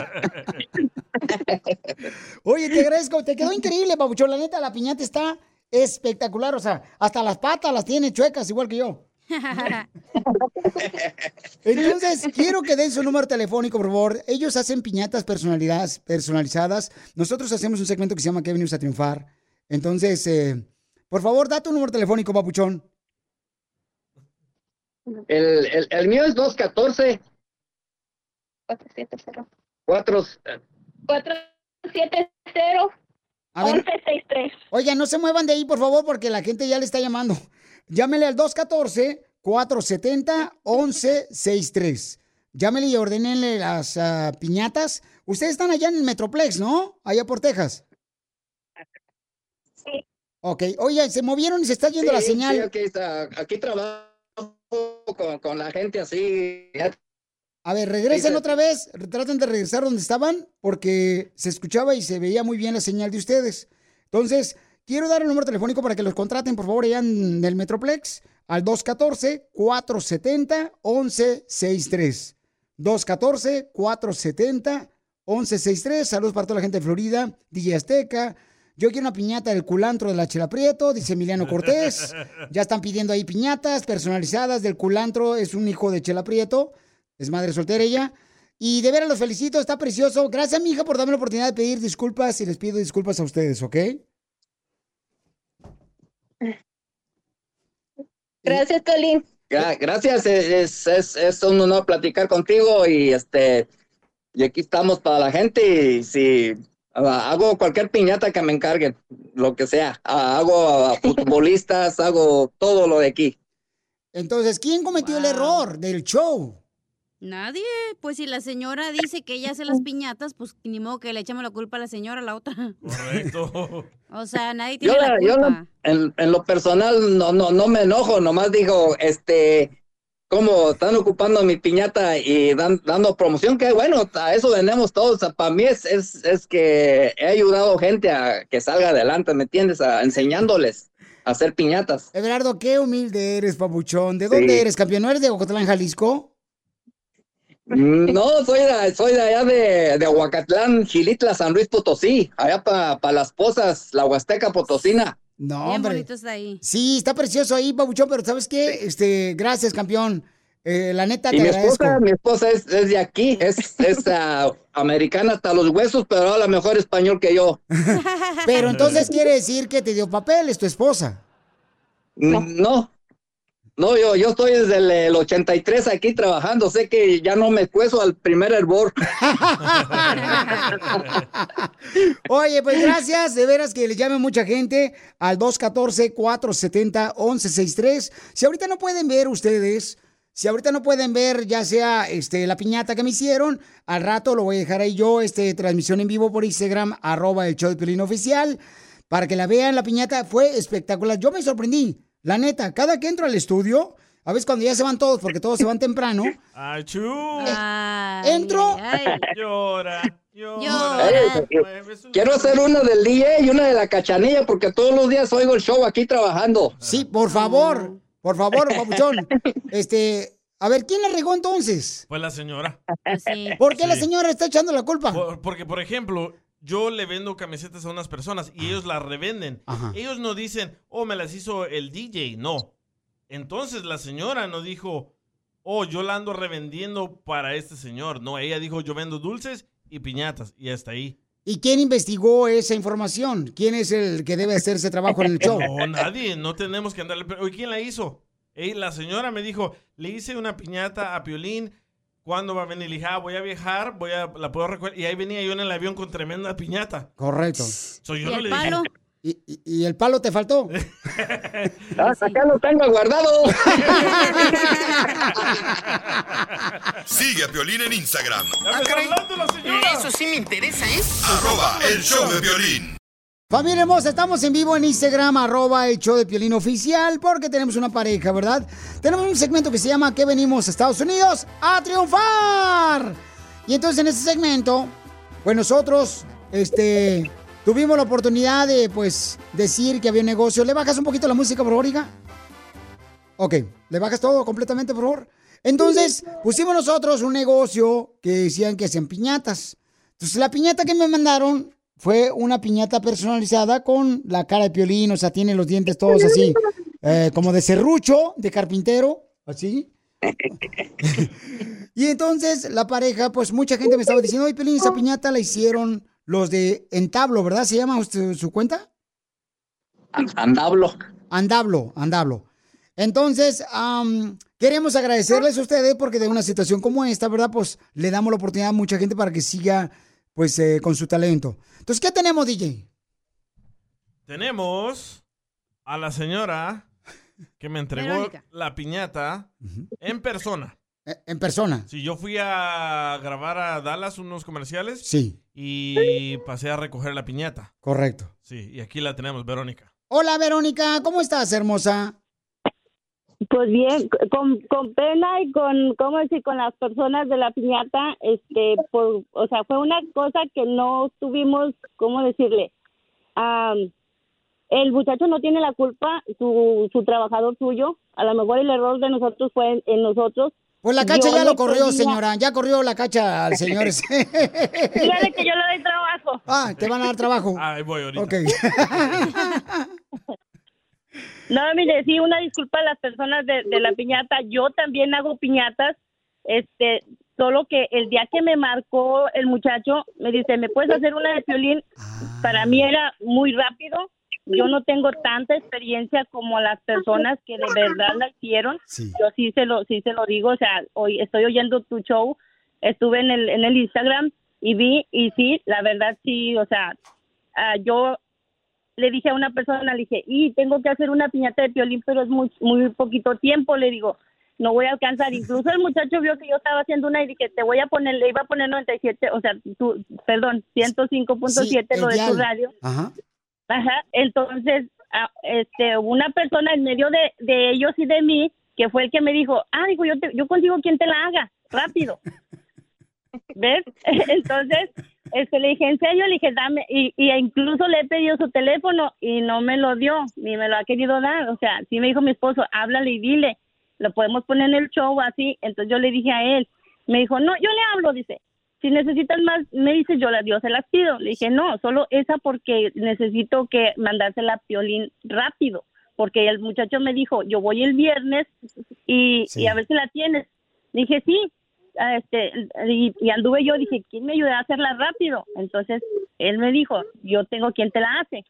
Oye, te agradezco, te quedó increíble, Pabuchón. La neta, la piñata está espectacular. O sea, hasta las patas las tiene chuecas, igual que yo. (laughs) Entonces, quiero que den su número telefónico, por favor. Ellos hacen piñatas personalidades, personalizadas. Nosotros hacemos un segmento que se llama Que venimos a triunfar. Entonces, eh, por favor, da tu número telefónico, Papuchón. El, el, el mío es 214 470. 4 470. A ver. 1163. Oigan, no se muevan de ahí, por favor, porque la gente ya le está llamando. Llámele al 214-470-1163. Llámele y ordenenle las ah, piñatas. Ustedes están allá en el Metroplex, ¿no? Allá por Texas. Sí. Ok, oye, se movieron y se está yendo la Sí, señal. sí, aquí, está, aquí trabajo con, con la gente así. A ver, regresen otra vez, traten de regresar donde estaban, porque se escuchaba y se veía muy bien la señal de ustedes. Entonces, quiero dar el número telefónico para que los contraten, por favor, allá en el Metroplex, al 214-470-1163. 214-470-1163. Saludos para toda la gente de Florida, DJ Azteca. Yo quiero una piñata del culantro de la Chela Prieto, dice Emiliano Cortés. (laughs) Ya están pidiendo ahí piñatas personalizadas del culantro. Es un hijo de Chela Prieto. Es madre soltera ella. Y de veras los felicito, está precioso. Gracias, mi hija, por darme la oportunidad de pedir disculpas y les pido disculpas a ustedes, ¿ok? Gracias, Colín. Gra- Gracias, es, es, es un honor platicar contigo y este y aquí estamos para la gente y si hago cualquier piñata que me encarguen, lo que sea, Ah, hago a futbolistas, (laughs) hago todo lo de aquí. Entonces, ¿quién cometió el error del show? Nadie. Pues si la señora dice que ella hace las piñatas, pues ni modo que le echemos la culpa a la señora, a la otra. Correcto. (laughs) O sea, nadie tiene Yo, la la- yo culpa. la- en, en lo personal no, no, no me enojo, nomás digo, este, como están ocupando mi piñata y dan- dando promoción, que bueno, a eso venimos todos. Para mí es, es, es que he ayudado gente a que salga adelante, ¿me entiendes? A, enseñándoles a hacer piñatas. Everardo, qué humilde eres, papuchón. ¿De dónde Sí. eres, campeón? ¿No eres de Ocotlán, Jalisco? No, soy de, soy de allá de, de Huacatlán, Gilitla, San Luis Potosí, allá para las pozas, la Huasteca Potosina. No, Bien hombre. bonito está ahí. Sí, está precioso ahí, papuchón, pero ¿sabes qué? Este, gracias, campeón. eh, la neta te Y mi agradezco. esposa, mi esposa es, es de aquí, es, es (laughs) ah, americana hasta los huesos, pero habla mejor español que yo. Pero (laughs) entonces quiere decir que te dio papeles tu esposa. No, no, yo, yo estoy desde el, el 83 aquí trabajando, sé que ya no me cueso al primer hervor. (laughs) Oye, pues gracias, de veras que le llame mucha gente al 214-470-1163. Si ahorita no pueden ver ustedes, si ahorita no pueden ver ya sea este, la piñata que me hicieron, al rato lo voy a dejar ahí yo, este, transmisión en vivo por Instagram, arroba el show de Piolín oficial, para que la vean, la piñata fue espectacular. Yo me sorprendí, la neta, cada que entro al estudio, a veces cuando ya se van todos, porque todos se van temprano, ¡Achú! entro... Llora, Eh, Quiero hacer uno del DJ y una de la cachanilla porque todos los días oigo el show aquí trabajando. Sí, por favor, por favor, (laughs) papuchón. Este, a ver, ¿quién le regó entonces? Pues la señora. ¿Por qué la señora está echando la culpa? Por- porque, por ejemplo, yo le vendo camisetas a unas personas y ellos las revenden. Ajá. Ellos no dicen, oh, me las hizo el DJ. No. Entonces la señora no dijo, oh, yo la ando revendiendo para este señor. No, ella dijo, yo vendo dulces y piñatas. Y hasta ahí. ¿Y quién investigó esa información? ¿Quién es el que debe hacer ese trabajo en el show? (laughs) No, nadie. No tenemos que andarle. ¿y quién la hizo? La señora me dijo, le hice una piñata a Piolín. ¿Cuándo va a venir? Le dije, ah, voy a viajar, voy a, la puedo recoger. Y ahí venía yo en el avión con tremenda piñata. Correcto. So, yo no le dije. (laughs) ¿Y, y- y el palo te faltó? (laughs) acá lo tengo guardado. (laughs) Sigue a Piolín en Instagram. Eso sí me interesa, ¿eh? Arroba el show de violín. Familia hermosa, estamos en vivo en Instagram, arroba show de Piolín Oficial, porque tenemos una pareja, ¿verdad? Tenemos un segmento que se llama ¿Qué venimos a Estados Unidos a triunfar? Y entonces en este segmento, pues nosotros, este, tuvimos la oportunidad de, pues, decir que había un negocio. ¿Le bajas un poquito la música, por favor, hija? Ok, ¿le bajas todo completamente, por favor? Entonces, pusimos nosotros un negocio que decían que hacían piñatas. Entonces, la piñata que me mandaron fue una piñata personalizada con la cara de piolín, o sea, tiene los dientes todos así, eh, como de serrucho, de carpintero, así. (laughs) y entonces la pareja, pues mucha gente me estaba diciendo, oye, Piolín, esa piñata la hicieron los de Entablo, ¿verdad? ¿Se llama usted- su cuenta? Andablo. Andablo, Andablo. Entonces, am, queremos agradecerles a ustedes porque de una situación como esta, ¿verdad? Pues le damos la oportunidad a mucha gente para que siga, pues, eh, con su talento. Entonces, ¿qué tenemos, DJ? Tenemos a la señora que me entregó Verónica. la piñata en persona. En persona. Sí, yo fui a grabar a Dallas unos comerciales. Sí. Y pasé a recoger la piñata. Correcto. Sí, y aquí la tenemos, Verónica. Hola, Verónica, ¿cómo estás, hermosa? Pues bien, con, con pena y con, ¿cómo decir? Con las personas de la piñata, este, por, o sea, fue una cosa que no tuvimos, ¿cómo decirle? Am, el muchacho no tiene la culpa, su, su trabajador suyo, a lo mejor el error de nosotros fue en, en nosotros. Pues la cacha Yo ya lo corrió, señora. Ya corrió la cacha al señor. (laughs) Dígale que yo le doy trabajo. ah, te van a dar trabajo. Ahí voy ahorita. Ok. (laughs) No, mire, sí, una disculpa a las personas de, de la piñata. Yo también hago piñatas, este, solo que el día que me marcó el muchacho, me dice, ¿me puedes hacer una de violín? Para mí era muy rápido. Yo no tengo tanta experiencia como las personas que de verdad la hicieron. Yo sí se lo, sí se lo digo, o sea, hoy estoy oyendo tu show, estuve en el, en el Instagram y vi, y sí, la verdad sí, o sea, ah, yo le dije a una persona, le dije, y tengo que hacer una piñata de violín, pero es muy, muy poquito tiempo, le digo, no voy a alcanzar. (laughs) Incluso el muchacho vio que yo estaba haciendo una y dije, te voy a poner, le iba a poner 97, o sea, tu, perdón, 105.7 Sí, lo de tu radio. Ajá. Ajá, entonces, este, una persona en medio de, de ellos y de mí, que fue el que me dijo, ah, dijo, yo, te- yo consigo quien te la haga, rápido. (laughs) ¿Ves? (laughs) Entonces, este, le dije, en serio, le dije, dame, y, y incluso le he pedido su teléfono y no me lo dio, ni me lo ha querido dar, o sea, sí me dijo mi esposo, háblale y dile, lo podemos poner en el show así, entonces yo le dije a él, me dijo, no, yo le hablo, dice, si necesitas más, me dice yo la yo se las pido, le dije, no, solo esa porque necesito que mandársela a Piolín rápido, porque el muchacho me dijo, yo voy el viernes y, Sí. y a ver si la tienes. Dije, sí, este, y, y anduve yo, dije, ¿quién me ayuda a hacerla rápido? Entonces, él me dijo, yo tengo quien te la hace.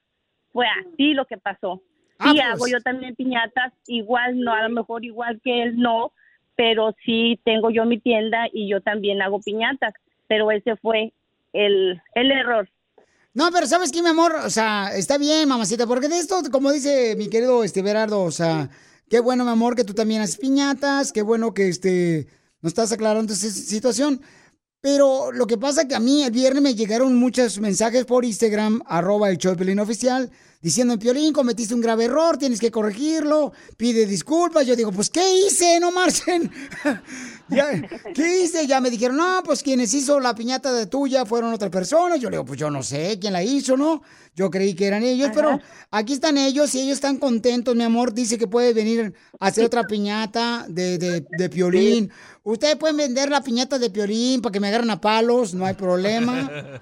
Fue así lo que pasó. Ah, Sí, pues. hago yo también piñatas, igual, no, a lo mejor igual que él, no, pero sí tengo yo mi tienda y yo también hago piñatas, pero ese fue el, el error. No, pero ¿sabes qué, mi amor? O sea, está bien, mamacita, porque de esto, como dice mi querido este Berardo, o sea, qué bueno, mi amor, que tú también haces piñatas, qué bueno que este nos estás aclarando esa situación. Pero lo que pasa que a mí el viernes me llegaron muchos mensajes por Instagram, arroba el show oficial, diciendo, Piolín, cometiste un grave error, tienes que corregirlo, pide disculpas. Yo digo, pues, ¿qué hice? No marchen. (laughs) ¿Qué hice? Ya me dijeron, no, pues quienes hizo la piñata de tuya fueron otras personas. Yo le digo, pues yo no sé quién la hizo, ¿no? Yo creí que eran ellos, pero aquí están ellos y ellos están contentos, mi amor. Dice que puede venir a hacer otra piñata de, de, de piolín. Ustedes pueden vender la piñata de piolín para que me agarren a palos, no hay problema. (laughs)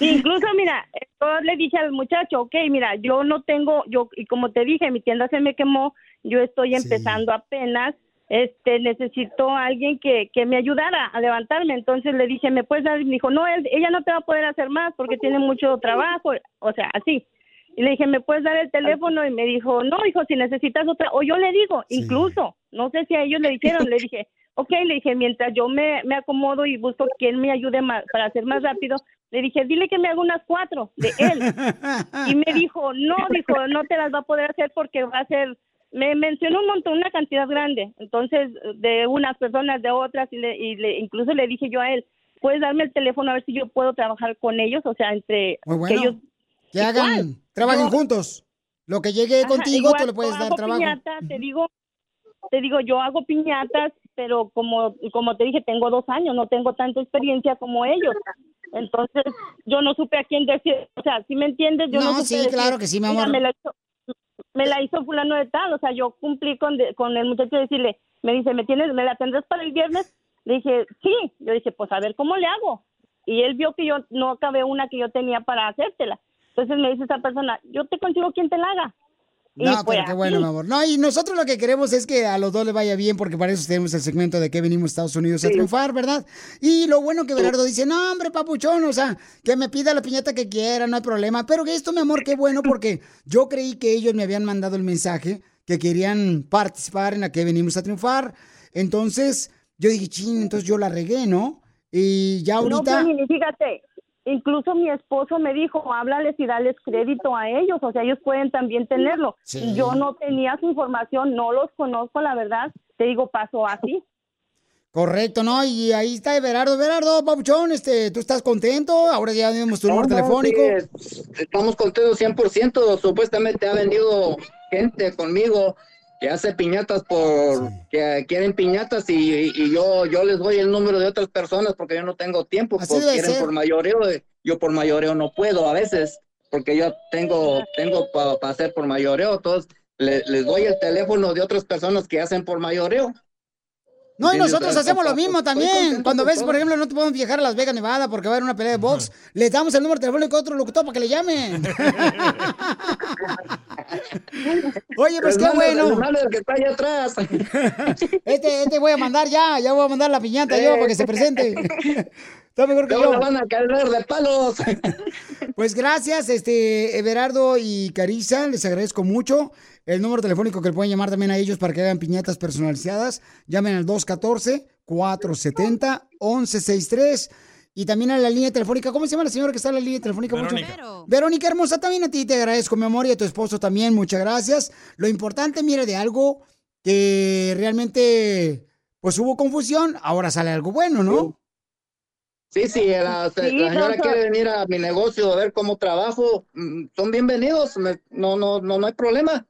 Incluso, mira, yo le dije al muchacho, ok, mira, yo no tengo, yo, y como te dije, mi tienda se me quemó, yo estoy empezando apenas, este, necesito a alguien que, que me ayudara a levantarme, entonces le dije, ¿me puedes dar? Y me dijo, no, él- ella no te va a poder hacer más porque tiene mucho trabajo, o sea, así. Y le dije, ¿me puedes dar el teléfono? Y me dijo, no, hijo, si necesitas otra, o yo le digo, incluso, no sé si a ellos le dijeron, le dije, ok, le dije, mientras yo me, me acomodo y busco quien me ayude más, para hacer más rápido, le dije, dile que me haga unas cuatro de él. (laughs) Y me dijo, no, dijo, no te las va a poder hacer porque va a ser, me mencionó un montón, una cantidad grande, entonces, de unas personas, de otras, y, le, y le- incluso le dije yo a él, ¿puedes darme el teléfono a ver si yo puedo trabajar con ellos? O sea, entre que ellos... Que hagan, Igual, trabajen yo- juntos. Lo que llegue Ajá, contigo, igual tú le puedes yo dar hago trabajo. piñata, te digo, te digo, yo hago piñatas, pero como, como te dije, tengo dos años, no tengo tanta experiencia como ellos. Entonces, yo no supe a quién decir, o sea, si me entiendes, yo no, No, supe sí, decir, claro que sí, mi "Mira, amor". me la hizo, me la hizo fulano de tal, o sea, yo cumplí con, de- con el muchacho de decirle, me dice, ¿me tienes, me la tendrás para el viernes? Le dije, sí, yo dije, pues a ver, ¿cómo le hago? Y él vio que yo no acabé una que yo tenía para hacértela. Entonces me dice esa persona, yo te consigo quien te la haga. No, pero qué bueno, mi amor. No, y nosotros lo que queremos es que a los dos les vaya bien, porque para eso tenemos el segmento de que venimos a Estados Unidos a triunfar, ¿verdad? Y lo bueno que Bernardo dice, no, hombre, papuchón, o sea, que me pida la piñata que quiera, no hay problema. Pero que esto, mi amor, qué bueno, porque yo creí que ellos me habían mandado el mensaje que querían participar en la que venimos a triunfar. Entonces, yo dije, ching, entonces yo la regué, ¿no? Y ya No, ahorita... Y fíjate, incluso mi esposo me dijo, háblales y dales crédito a ellos, o sea, ellos pueden también tenerlo. Sí. Yo no tenía su información, no los conozco, la verdad, te digo, pasó así. Correcto, ¿no? Y ahí está Everardo. Everardo, papuchón, este, ¿tú estás contento? Ahora ya tenemos tu número No, telefónico. sí, estamos contentos 100%. Supuestamente ha vendido gente conmigo que hace piñatas por que quieren piñatas y, y yo yo les doy el número de otras personas porque yo no tengo tiempo, Así debe quieren ser. por mayoreo, eh, yo por mayoreo no puedo a veces porque yo tengo tengo para hacer por mayoreo, entonces le- les doy el teléfono de otras personas que hacen por mayoreo. No, y nosotros hacemos lo mismo también. Cuando ves, por ejemplo, no te podemos viajar a Las Vegas, Nevada, porque va a haber una pelea de box, le damos el número telefónico a otro locutor para que le llamen. (laughs) Oye, pues qué bueno. que está allá atrás. (laughs) Este, este voy a mandar ya, ya voy a mandar la piñata yo para que se presente. (laughs) Está mejor que yo. van a caer de palos. Pues gracias, este, Everardo y Carisa, les agradezco mucho. El número telefónico que le pueden llamar también a ellos para que hagan piñatas personalizadas, llamen al 214-470-1163. Y también a la línea telefónica, ¿cómo se llama la señora que está en la línea telefónica? Verónica. Mucho- Verónica hermosa, también a ti te agradezco, mi amor, y a tu esposo también, muchas gracias. Lo importante, mire, de algo que realmente, pues hubo confusión, ahora sale algo bueno, ¿no? Sí, sí, la, Sí, la señora quiere venir a mi negocio a ver cómo trabajo. mm, Son bienvenidos, me- no, no, no, no hay problema.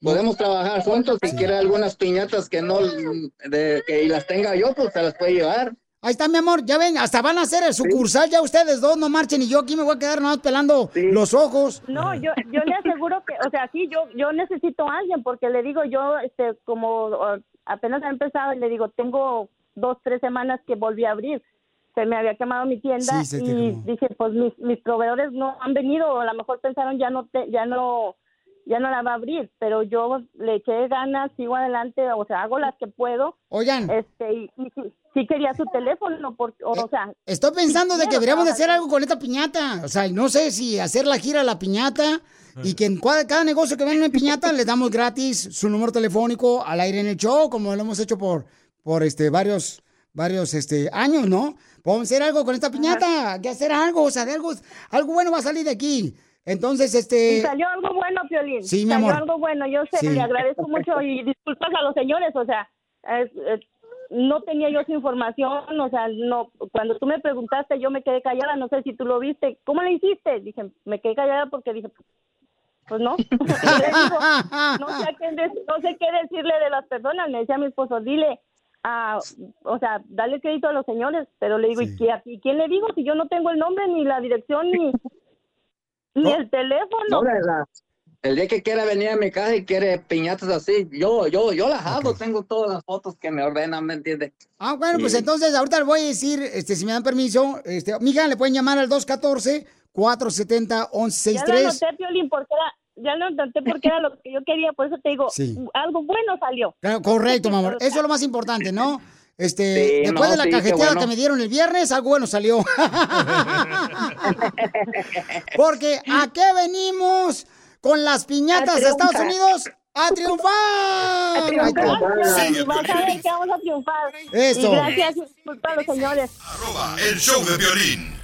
Podemos trabajar juntos. Si quiere algunas piñatas que no, de, que las tenga yo, pues se las puede llevar. Ahí está, mi amor, ya ven, hasta van a hacer el sucursal, ya ustedes dos no marchen y yo aquí me voy a quedar nomás pelando los ojos. No, yo, yo le aseguro que, o sea, sí, yo, yo necesito a alguien porque le digo, yo, este, como apenas ha empezado y le digo, tengo dos, tres semanas que volví a abrir. Se me había quemado mi tienda Sí, y quemó. dije, pues mis, mis proveedores no han venido, o a lo mejor pensaron ya no, te, ya no, ya no la va a abrir, pero yo le eché ganas, sigo adelante, o sea, hago las que puedo. Oigan. Este, y, y sí, sí quería su teléfono, porque, o, o sea. Estoy pensando sí de que deberíamos de hacer algo con esta piñata. O sea, no sé si hacer la gira a la piñata y que en cada, cada negocio que venda una piñata le damos gratis su número telefónico al aire en el show, como lo hemos hecho por, por este, varios, varios este, años, ¿no? Podemos hacer algo con esta piñata, hay que hacer algo, o sea, de algo, algo bueno va a salir de aquí. Entonces, este... Y salió algo bueno, Piolín. Sí, mi salió amor. algo bueno. Yo sé, Sí. le agradezco mucho y disculpas a los señores, o sea, es- es- no tenía yo esa información, o sea, no. Cuando tú me preguntaste, yo me quedé callada. No sé si tú lo viste. ¿Cómo le hiciste? Dije, me quedé callada porque dije, pues no. (laughs) Digo, no sé qué no sé qué decirle de las personas. Me decía mi esposo, dile. a o sea, dale crédito a los señores, pero le digo, ¿y, qué- ¿y quién le digo si yo no tengo el nombre, ni la dirección, ni, ni el teléfono? No, ¿verdad? El día que quiera venir a mi casa y quiere piñatas así, yo, yo, yo las hago, tengo todas las fotos que me ordenan, ¿me entiendes? Ah, bueno, pues entonces ahorita le voy a decir, este, si me dan permiso, este, mija, le pueden llamar al 214-470-1163. Ya lo anoté, Piolín, porque era, ya lo anoté porque era lo que yo quería, por eso te digo, (laughs) Sí. algo bueno salió. Claro, correcto, (laughs) mi amor. Eso es lo más importante, ¿no? Este, Sí, después no, de la sí, cajeteada bueno. que me dieron el viernes, algo bueno salió. (laughs) Porque ¿a qué venimos con las piñatas de Estados. Unidos? ¡A triunfar! A y vas a ver que vamos a triunfar. Eso. Y gracias, a los señores. El show de violín.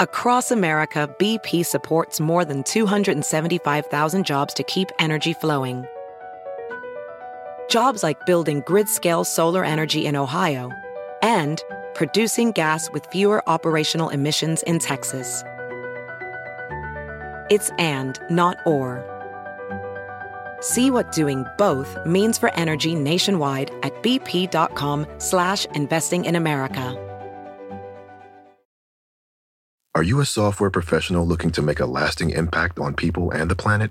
Across America, BP supports more than 275,000 jobs to keep energy flowing. Jobs like building grid scale solar energy in Ohio and producing gas with fewer operational emissions in Texas. It's and, not or. See what doing both means for energy nationwide at bp.com slash investing in America. Are you a software professional looking to make a lasting impact on people and the planet?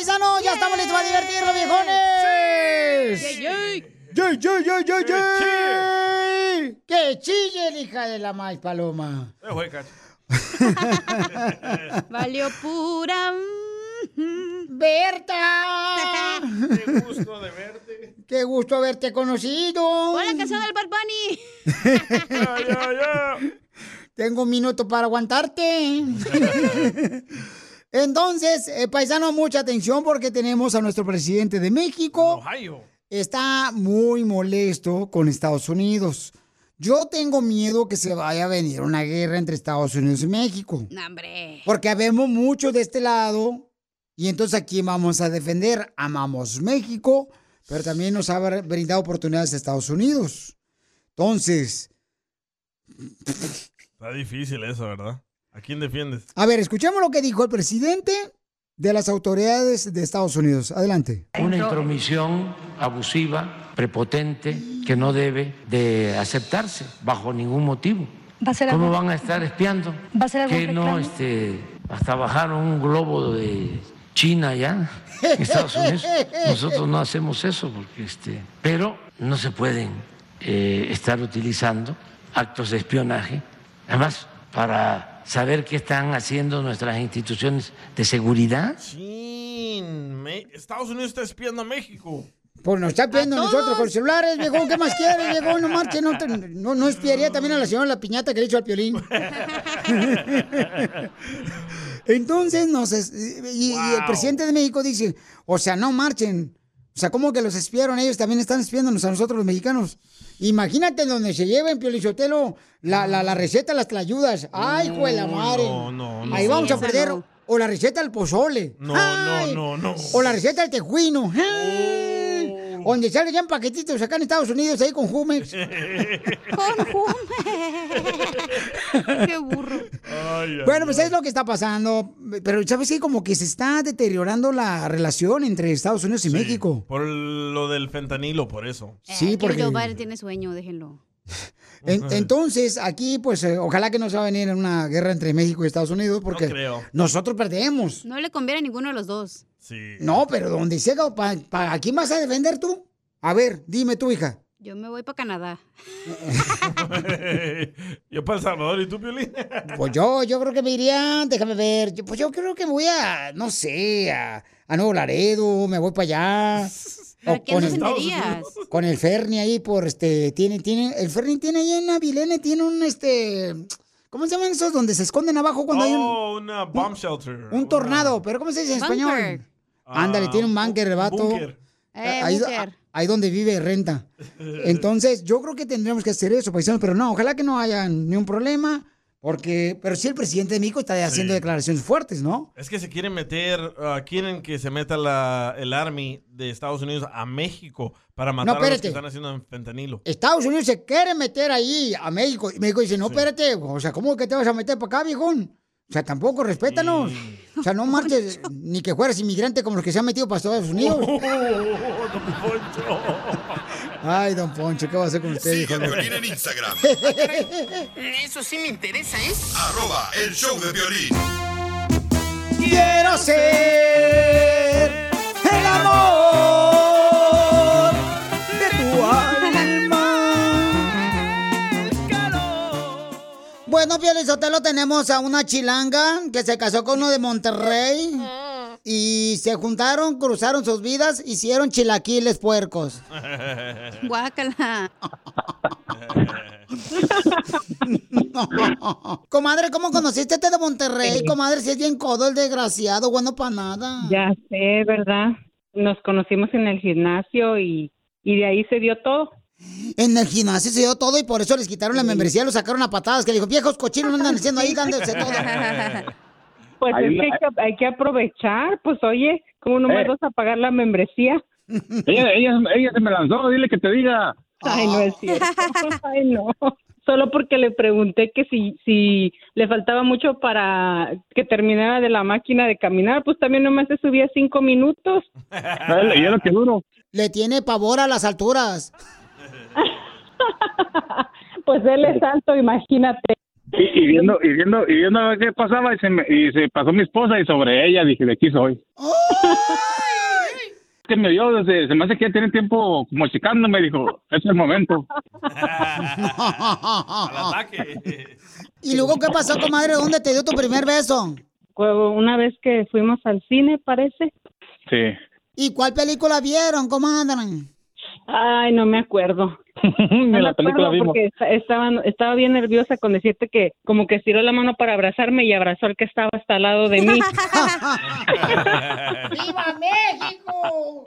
Paisano. Ya estamos listos para divertirnos, viejones. ¡Yay, yay! ¡Yay, yay, yay, yay, yay! ¡Que chille, hija de la maíz paloma! (laughs) Valió pura. ¡Berta! Qué gusto de verte. ¡Qué gusto haberte conocido! Hola, canción del Bad Bunny. (laughs) Tengo un minuto para aguantarte. (laughs) Entonces, eh, paisano, mucha atención porque tenemos a nuestro presidente de México. Ohio. Está muy molesto con Estados Unidos. Yo tengo miedo que se vaya a venir una guerra entre Estados Unidos y México. No, hombre. Porque habemos mucho de este lado. Y entonces aquí vamos a defender. Amamos México, pero también nos ha brindado oportunidades a Estados Unidos. Entonces, Está difícil eso, ¿verdad? ¿A quién defiendes? a ver, escuchemos lo que dijo el presidente de las autoridades de Estados Unidos. Adelante. Una intromisión abusiva, prepotente, que no debe de aceptarse bajo ningún motivo. ¿Va a ser ¿Cómo algo- van a estar espiando? ¿Va a ser algún Que no, este, hasta bajaron un globo de China ya, en Estados Unidos. Nosotros no hacemos eso, porque, este, pero no se pueden eh, estar utilizando actos de espionaje, además para saber qué están haciendo nuestras instituciones de seguridad. Me- Estados Unidos está espiando a México. Pues nos está viendo nosotros con celulares, viejo. ¿Qué más quieres, viejo? No (laughs) marche, no, no, no espiaría también a la señora la piñata que le hizo al piolín. (laughs) Entonces, nos es- y, y el presidente de México dice, o sea, no marchen. O sea, ¿cómo que los espiaron? Ellos también están espiándonos a nosotros los mexicanos. Imagínate donde se lleven, Piolichotelo, la, la, la receta, las tlayudas. Ay, de la madre. No, no, no. Ahí vamos a perder. no. O la receta del pozole. No, Ay. no, no, no. O la receta del tejuino. Ay. Donde sale ya en paquetitos acá en Estados Unidos, ahí con Jumex. (laughs) Con Qué burro. Bueno, pues es lo que está pasando. Pero sabes que como que se está deteriorando la relación entre Estados Unidos y México. Por lo del fentanilo, por eso. Sí, Que porque... Joe Biden tiene sueño, déjenlo. (laughs) En- entonces, aquí, pues, eh, ojalá que no se va a venir en una guerra entre México y Estados Unidos, porque creo. nosotros perdemos. No le conviene a ninguno de los dos. Sí. No, pero donde sea, pa, pa- ¿a quién vas a defender tú? A ver, dime tú, hija. Yo me voy para Canadá. (laughs) Yo para El Salvador y tú, Piolín. (laughs) Pues yo, yo creo que me iría, déjame ver, yo- pues yo creo que me voy a, no sé, a, a Nuevo Laredo, me voy (laughs) para allá. ¿Para qué con el-? Con el Ferni ahí por este, tiene, tiene, el Ferni tiene ahí en Avilene, tiene un este, ¿cómo se llaman esos donde se esconden abajo cuando hay un, Oh, una bomb shelter. un tornado? Pero ¿cómo se dice en Bunker. español? Ándale, tiene un bunker el vato. búnker. Eh, ahí, ahí donde vive renta. (laughs) Entonces, yo creo que tendríamos que hacer eso, paisanos, pero no, ojalá que no haya ni un problema, porque, pero sí el presidente de México está haciendo declaraciones fuertes, ¿no? Es que se quieren meter, ah, quieren que se meta la, el Army de Estados Unidos a México para matar a los que están haciendo fentanilo. Estados Unidos se quiere meter ahí a México. Y México dice, no, espérate, o sea, ¿cómo que te vas a meter para acá, viejón? O sea, tampoco, respétanos. O sea, no (laughs) marches ni que fueras inmigrante como los que se han metido para Estados Unidos. Ay, don Poncho, ¿qué va a hacer con usted, Sigue Piolín en Instagram. (laughs) Eso sí me interesa, ¿eh? Arroba el show de violín. Quiero ser el amor Bueno, Pielizotelo, tenemos a una chilanga que se casó con uno de Monterrey. Y se juntaron, cruzaron sus vidas, hicieron chilaquiles puercos. Guácala. (laughs) Comadre, ¿cómo conociste a este de Monterrey? Comadre, si es bien codo el desgraciado, bueno para nada. Ya sé, ¿verdad? Nos conocimos en el gimnasio y, y de ahí se dio todo. En el gimnasio se dio todo y por eso les quitaron la membresía, lo sacaron a patadas, que le dijo, viejos cochinos no andan (laughs) haciendo ahí, dándose todo. (laughs) Pues Ahí es que la- hay, que hay que aprovechar, pues oye, ¿cómo no me Eh. vas a pagar la membresía? (laughs) Ella, ella, ella se me lanzó, dile que te diga. Ay, no es cierto. Ay, no. Solo porque le pregunté que si, si le faltaba mucho para que terminara de la máquina de caminar, pues también nomás se subía cinco minutos. Y lo que duro. Le tiene pavor a las alturas. (laughs) Pues él es alto, imagínate. Y, y viendo, y viendo, y viendo a ver qué pasaba, y se, me- y se pasó mi esposa y sobre ella dije, de aquí soy. que me dio, desde, se me hace que ya tiene tiempo como checándome, dijo, es el momento. ¿Y luego qué pasó, comadre? ¿Dónde te dio tu primer beso? Una vez que fuimos al cine, parece. Sí. ¿Y cuál película vieron, comadre? Ay, no me acuerdo. (laughs) Ni No me la película vimos. porque esta- estaba, estaba bien nerviosa con decirte que como que estiró la mano para abrazarme y abrazó al que estaba hasta al lado de mí. (laughs) ¡Viva México!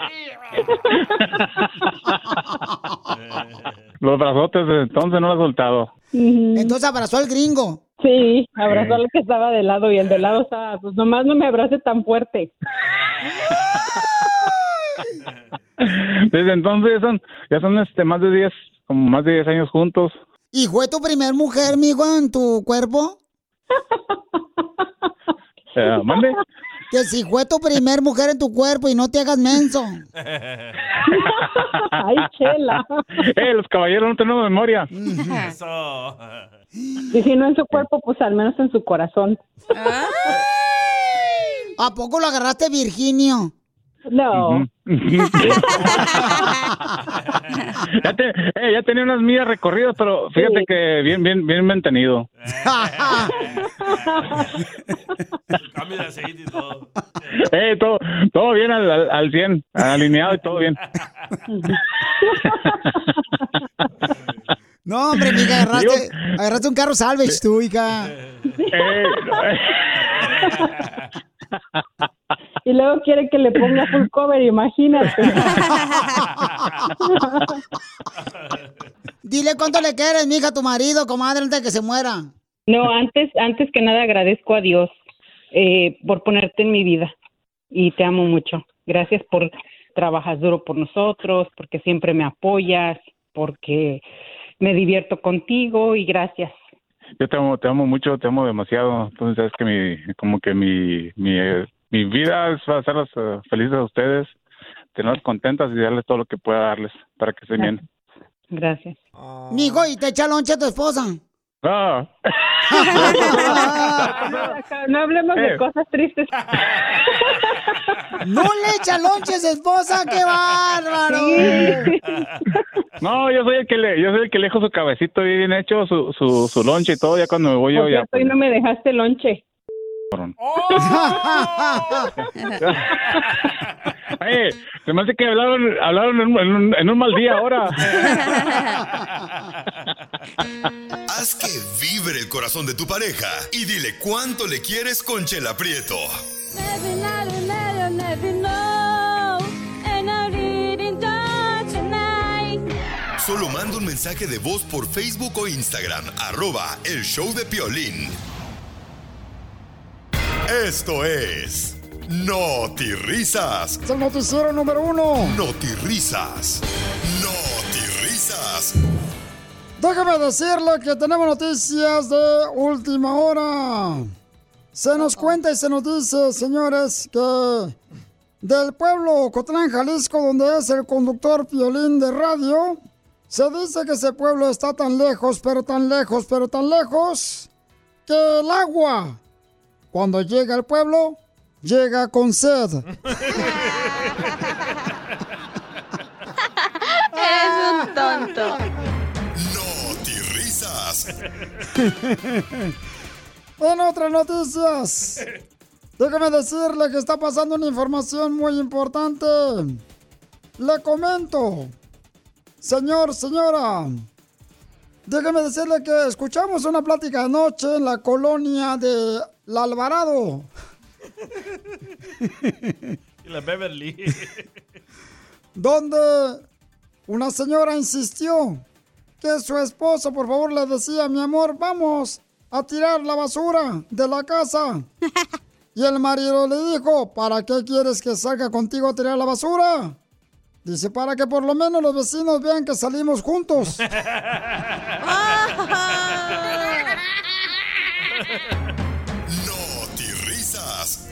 Los brazotes desde entonces no lo he soltado. Entonces abrazó al gringo. Sí, abrazó al que estaba de lado y el de lado estaba, pues nomás no me abrace tan fuerte. (laughs) (laughs) Desde entonces ya son, ya son este, más de 10, como más de 10 años juntos. ¿Y fue tu primer mujer, mijo, en tu cuerpo? (laughs) Eh, ¿Mande? Que si fue tu primer mujer en tu cuerpo y no te hagas menso. (laughs) Ay, chela. Eh, los caballeros no tenemos memoria. Eso. Y si no en su cuerpo, pues al menos en su corazón. ¿A poco lo agarraste, Virginio? No. (laughs) ya, te- eh, ya tenía unas millas recorridas, pero fíjate que bien, bien, bien mantenido. (laughs) Cambio de aceite y todo. Eh, todo, todo bien al, al, al 100, alineado y todo bien. No, hombre, mija, agarraste, agarraste un carro salvage tú, hija. Eh, Y luego quiere que le ponga full cover, imagínate. (laughs) Dile cuánto le quieres, mija, a tu marido, comadre, antes de que se muera. No, antes, antes que nada agradezco a Dios eh, por ponerte en mi vida y te amo mucho. Gracias por trabajas duro por nosotros, porque siempre me apoyas, porque me divierto contigo y gracias. Yo te amo, te amo mucho, te amo demasiado. Entonces, sabes que mi, como que mi, mi, eh, mi vida es hacerlas eh, felices a ustedes, tenerlas contentas y darles todo lo que pueda darles para que estén bien. Gracias. Mijo, ¿y te echa lonche tu esposa? Ah. (laughs) No hablemos de Eh. cosas tristes. ¡No le echa lonche a su esposa! ¡Qué bárbaro! No, yo soy el que le, yo soy el que le dejo su cabecito bien hecho, su, su, su lonche y todo, ya cuando me voy yo ya. hoy no me dejaste lonche. Cabrón. (laughs) Oye, se me hace que hablaron, hablaron en, un, en un- en un mal día ahora. (laughs) Haz que vibre el corazón de tu pareja y dile cuánto le quieres con Chela Prieto. Solo manda un mensaje de voz por Facebook o Instagram, arroba el show de Piolín. Esto es Risas. Es el noticiero número uno. Risas. Risas. Déjame decirle que tenemos noticias de última hora. Se nos cuenta y se nos dice, señores, que del pueblo Cotlán, Jalisco, donde es el conductor Piolín de radio, se dice que ese pueblo está tan lejos, pero tan lejos, pero tan lejos, que el agua, cuando llega al pueblo, llega con sed. (laughs) Es un tonto. Risas. (laughs) En otras noticias, déjame decirle que está pasando una información muy importante. Le comento, señor, señora, déjame decirle que escuchamos una plática anoche en la colonia de La Alvarado. (laughs) Y la Beverly. donde una señora insistió que su esposo, por favor, le decía, mi amor, vamos a tirar la basura de la casa. (laughs) Y el marido le dijo, ¿para qué quieres que salga contigo a tirar la basura? Dice, para que por lo menos los vecinos vean que salimos juntos. (laughs) Risas.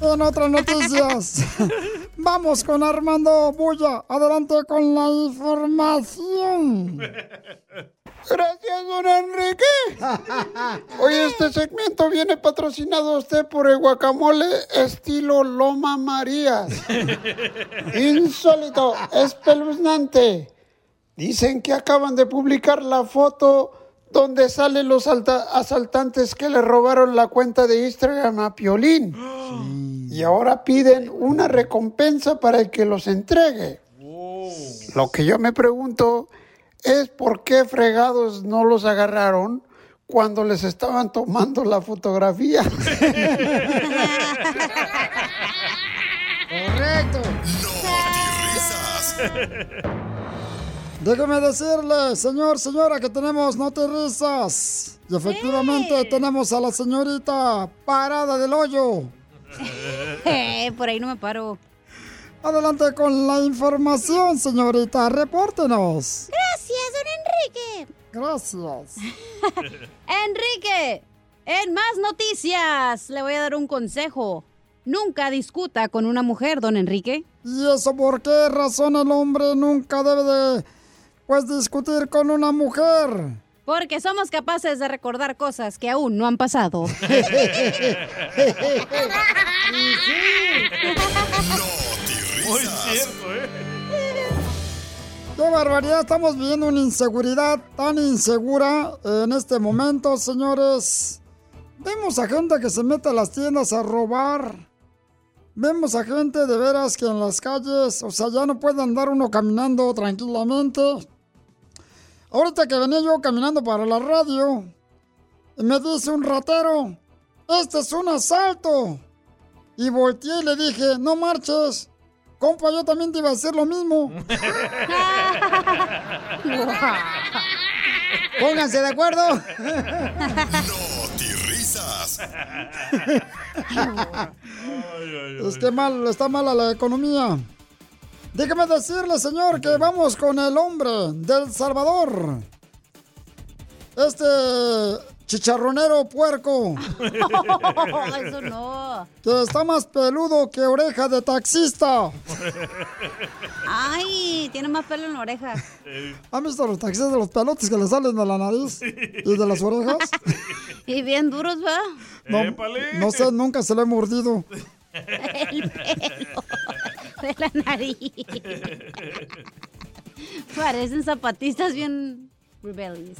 En otras noticias, (laughs) vamos con Armando Bulla. Adelante con la información. (laughs) Gracias, don Enrique. Hoy este segmento viene patrocinado a usted por el guacamole estilo Loma Marías. Insólito, espeluznante. Dicen que acaban de publicar la foto donde salen los alta- asaltantes que le robaron la cuenta de Instagram a Piolín. Y ahora piden una recompensa para el que los entregue. Lo que yo me pregunto es por qué fregados no los agarraron cuando les estaban tomando la fotografía. (laughs) Correcto. Risas. Déjeme decirle, señor, señora, que tenemos no te risas. Y efectivamente tenemos a la señorita parada del hoyo. (laughs) Eh, por ahí no me paro. Adelante con la información, señorita. Repórtenos. Gracias, don Enrique. Gracias. (laughs) Enrique, en más noticias, le voy a dar un consejo. Nunca discuta con una mujer, don Enrique. ¿Y eso por qué razón el hombre nunca debe de, pues, discutir con una mujer? Porque somos capaces de recordar cosas que aún no han pasado. (laughs) (laughs) Muy cierto, ¿eh? ¡Qué barbaridad! Estamos viviendo una inseguridad tan insegura en este momento, señores. Vemos a gente que se mete a las tiendas a robar. Vemos a gente de veras que en las calles, o sea, ya no puede andar uno caminando tranquilamente. Ahorita que venía yo caminando para la radio, y me dice un ratero, este es un asalto. Y volteé y le dije, no marches, compa, yo también te iba a hacer lo mismo. (laughs) (laughs) Pónganse de acuerdo. Risas. Es que mal, está mala la economía. Déjeme decirle, señor, que vamos con el hombre del Salvador. Este chicharronero puerco. (laughs) Eso no. Que está más peludo que oreja de taxista. Ay, tiene más pelo en la oreja. ¿Han visto los taxistas de los pelotes que le salen de la nariz y de las orejas? (laughs) Y bien duros, ¿va? No, no sé, nunca se le he mordido. El pelo de la nariz. Parecen zapatistas bien rebellious.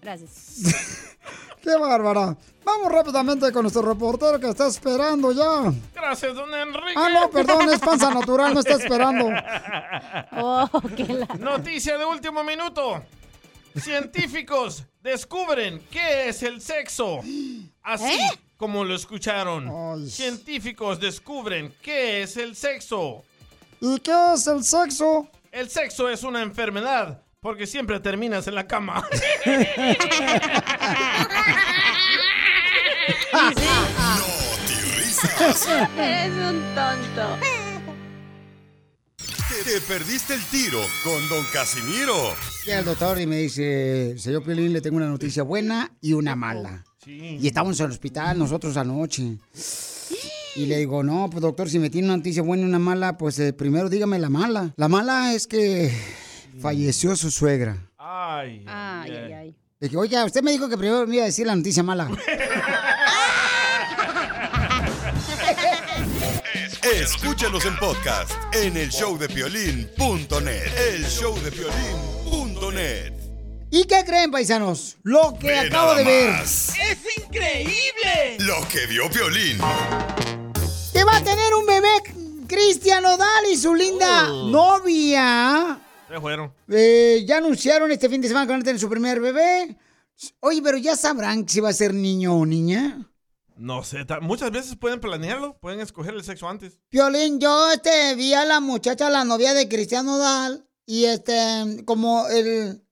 Gracias. (laughs) ¡Qué bárbara! Vamos rápidamente con nuestro reportero que está esperando ya. Gracias, don Enrique. Ah, no, perdón, es panza (laughs) natural, me está esperando. Oh, Noticia de último minuto. Científicos descubren qué es el sexo. Así ¿Eh? como lo escucharon. Científicos descubren qué es el sexo. ¿Y qué es el sexo? El sexo es una enfermedad porque siempre terminas en la cama. (laughs) Eres un tonto. Te perdiste el tiro con Don Casimiro. Llega el doctor y me dice, señor Piolín, le tengo una noticia buena y una mala. Y estamos en el hospital nosotros anoche. Y le digo, no, pues doctor, si me tiene una noticia buena y una mala, pues eh, primero dígame la mala. La mala es que falleció su suegra. Ay, Ay, ay, ay. Le dije, oiga, usted me dijo que primero me iba a decir la noticia mala. (laughs) Escúchanos en podcast en el showdepiolín.net. El showdepiolín.net. ¿Y qué creen, paisanos? Lo que Ve acabo de ver. más. ¡Es increíble! Lo que vio Piolín. Que va a tener un bebé Cristian Odal y su linda Oh. novia. Se fueron. Eh, ya anunciaron este fin de semana que van a tener su primer bebé. Oye, pero ya sabrán si va a ser niño o niña. No sé, muchas veces pueden planearlo, pueden escoger el sexo antes. Violín, yo este, vi a la muchacha, la novia de Cristian Odal, y este, como el,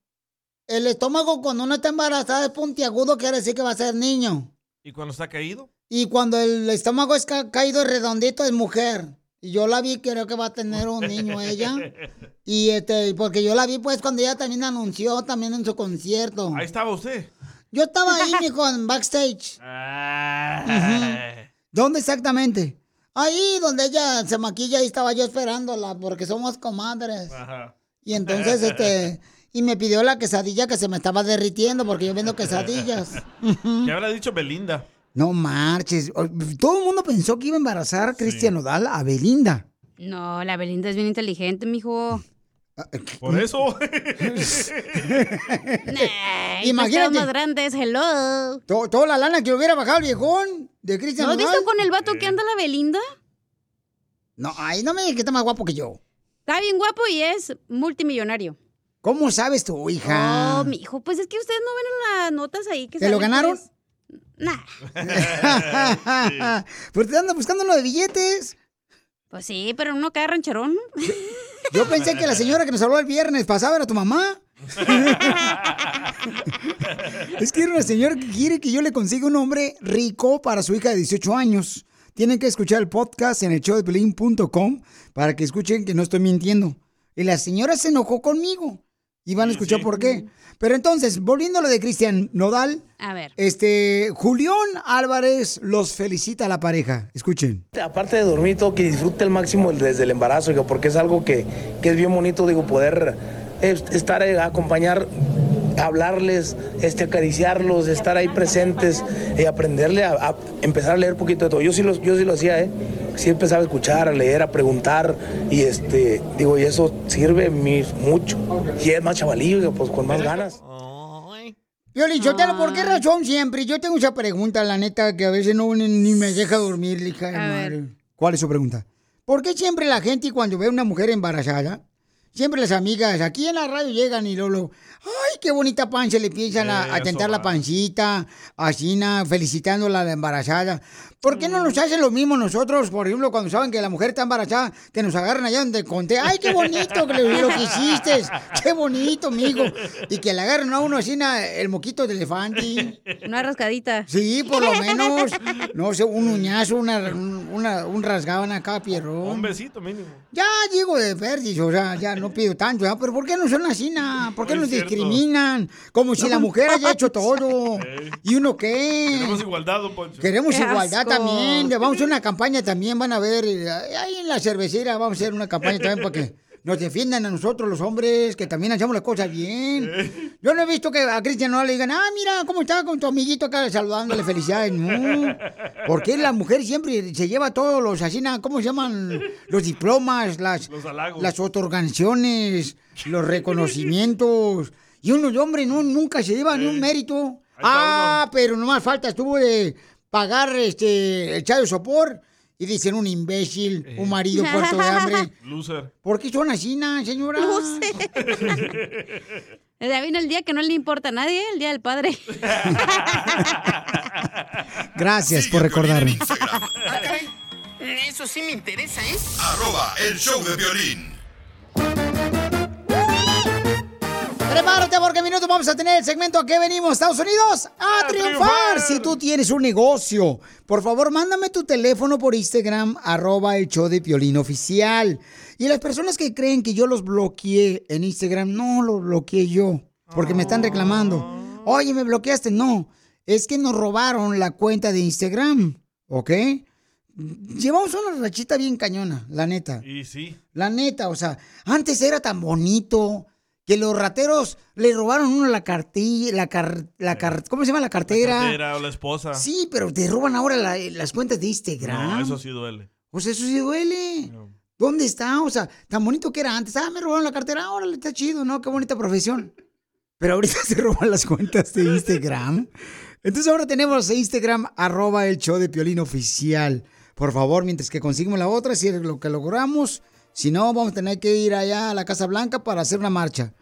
el estómago cuando uno está embarazada es puntiagudo, quiere decir que va a ser niño. ¿Y cuando está caído? Y cuando el estómago es ca- caído redondito es mujer. Y yo la vi, creo que va a tener un niño (laughs) ella. Y este, porque yo la vi pues cuando ella también anunció también en su concierto. Ahí estaba usted. Yo estaba ahí, mijo, en backstage. (laughs) ¿Dónde exactamente? Ahí donde ella se maquilla, ahí estaba yo esperándola, porque somos comadres. Ajá. Y entonces, este, y me pidió la quesadilla que se me estaba derritiendo, porque yo vendo quesadillas. (laughs) ¿Qué habrá dicho Belinda? No marches. Todo el mundo pensó que iba a embarazar a Cristian Nodal a Belinda. No, la Belinda es bien inteligente, mijo. Por eso. (laughs) (laughs) Imagínate. Imagínate. más grandes, hello. To- Toda la lana que hubiera bajado el viejón de Cristian ¿No has visto con el vato que anda la Belinda? No, ay, no me digas que está más guapo que yo. Está bien guapo y es multimillonario. ¿Cómo sabes tú, hija? Oh, mijo, pues es que ustedes no ven las notas ahí que ¿Te lo ganaron? pues. Nah. (laughs) Pero te anda buscando lo de billetes. Pues sí, pero uno cae rancherón. Yo pensé que la señora que nos habló el viernes pasado era tu mamá. (laughs) es que era una señora que quiere que yo le consiga un hombre rico para su hija de 18 años. Tienen que escuchar el podcast en el para que escuchen que no estoy mintiendo. Y la señora se enojó conmigo. Y van a escuchar por qué. Pero entonces, volviendo a lo de Cristian Nodal, A ver. este, Julián Álvarez los felicita a la pareja. Escuchen. Aparte de dormir, todo que disfrute al máximo desde el embarazo, digo, porque es algo que, que es bien bonito, digo, poder eh, estar, eh, acompañar, hablarles, este, acariciarlos, estar ahí presentes, y aprenderle a, a empezar a leer un poquito de todo. Yo sí, lo, yo sí lo hacía, ¿eh? Sí empezaba a escuchar, a leer, a preguntar, y este, digo, y eso sirve mucho. Y es más chavalillo, pues con más ganas. Piolín, Sotelo, ¿por qué razón siempre? Yo tengo esa pregunta, la neta, que a veces no ni, ni me deja dormir, hija de madre. ¿Cuál es su pregunta? ¿Por qué siempre la gente cuando ve a una mujer embarazada, siempre las amigas aquí en la radio llegan y luego, ay, qué bonita pancha, le piensan a, a la pancita, así, na, felicitándola a la embarazada. ¿Por qué no nos hacen lo mismo nosotros, por ejemplo, cuando saben que la mujer está embarazada, que nos agarran allá donde conté, ay, qué bonito que le- lo que hiciste, qué bonito, amigo, y que le agarran a uno así el moquito de elefante. Una rascadita. Sí, por lo menos, no sé, un uñazo, una, una, un rasgado en acá, pierrón. Un besito mínimo. Ya digo de perdiz, o sea, ya no pido tanto, pero ¿por qué no son así, na? ¿Por qué No nos cierto. discriminan? Como si la mujer haya hecho (laughs) todo. ¿Y uno qué? Tenemos igualdad, don Poncho. Queremos Qué igualdad asco. también. Le Vamos a hacer una campaña también, van a ver. eh, Ahí en la cervecera vamos a hacer una campaña también para que nos defiendan a nosotros los hombres, que también hacemos las cosas bien. (laughs) Yo no he visto que a Cristian no le digan, ah, mira, ¿cómo está con tu amiguito acá saludándole felicidades? No. Porque la mujer siempre se lleva todos los, así, ¿cómo se llaman? Los diplomas, las, Los las otorgaciones, los reconocimientos. Y uno de hombre no, nunca se lleva ni un mérito. Ah, pero nomás falta estuvo de pagar este el chayo sopor y dicen un imbécil, un marido puerto de hambre. (laughs) Loser. ¿Por qué son así, na, señora? Ya (laughs) vino el día que no le importa a nadie, el día del padre. (laughs) Gracias por recordarme. Eso sí me interesa, ¿eh? Arroba el show de violín. Prepárate porque en minutos vamos a tener el segmento a qué venimos, Estados Unidos, a, triunfar. Si tú tienes un negocio, por favor, mándame tu teléfono por Instagram, arroba el show de Piolín oficial. Y las personas que creen que yo los bloqueé en Instagram, no los bloqueé yo, porque me están reclamando. Oye, me bloqueaste. No, es que nos robaron la cuenta de Instagram, ¿ok? Llevamos una rachita bien cañona, la neta. Y sí. La neta, o sea, antes era tan bonito que los rateros le robaron uno la cartilla, la car, la car- ¿cómo se llama la cartera? Cartera o la esposa. Sí, pero te roban ahora la- las cuentas de Instagram. No, eso sí duele. O sea, eso sí duele. ¿Dónde está? O sea, tan bonito que era antes. Ah, me robaron la cartera. Órale, está chido, ¿no? Qué bonita profesión. Pero ahorita (laughs) se roban las cuentas de Instagram. Entonces ahora tenemos Instagram, arroba el show de Piolín oficial. Por favor, mientras que conseguimos la otra, si es lo que logramos. Si no, vamos a tener que ir allá a la Casa Blanca para hacer una marcha.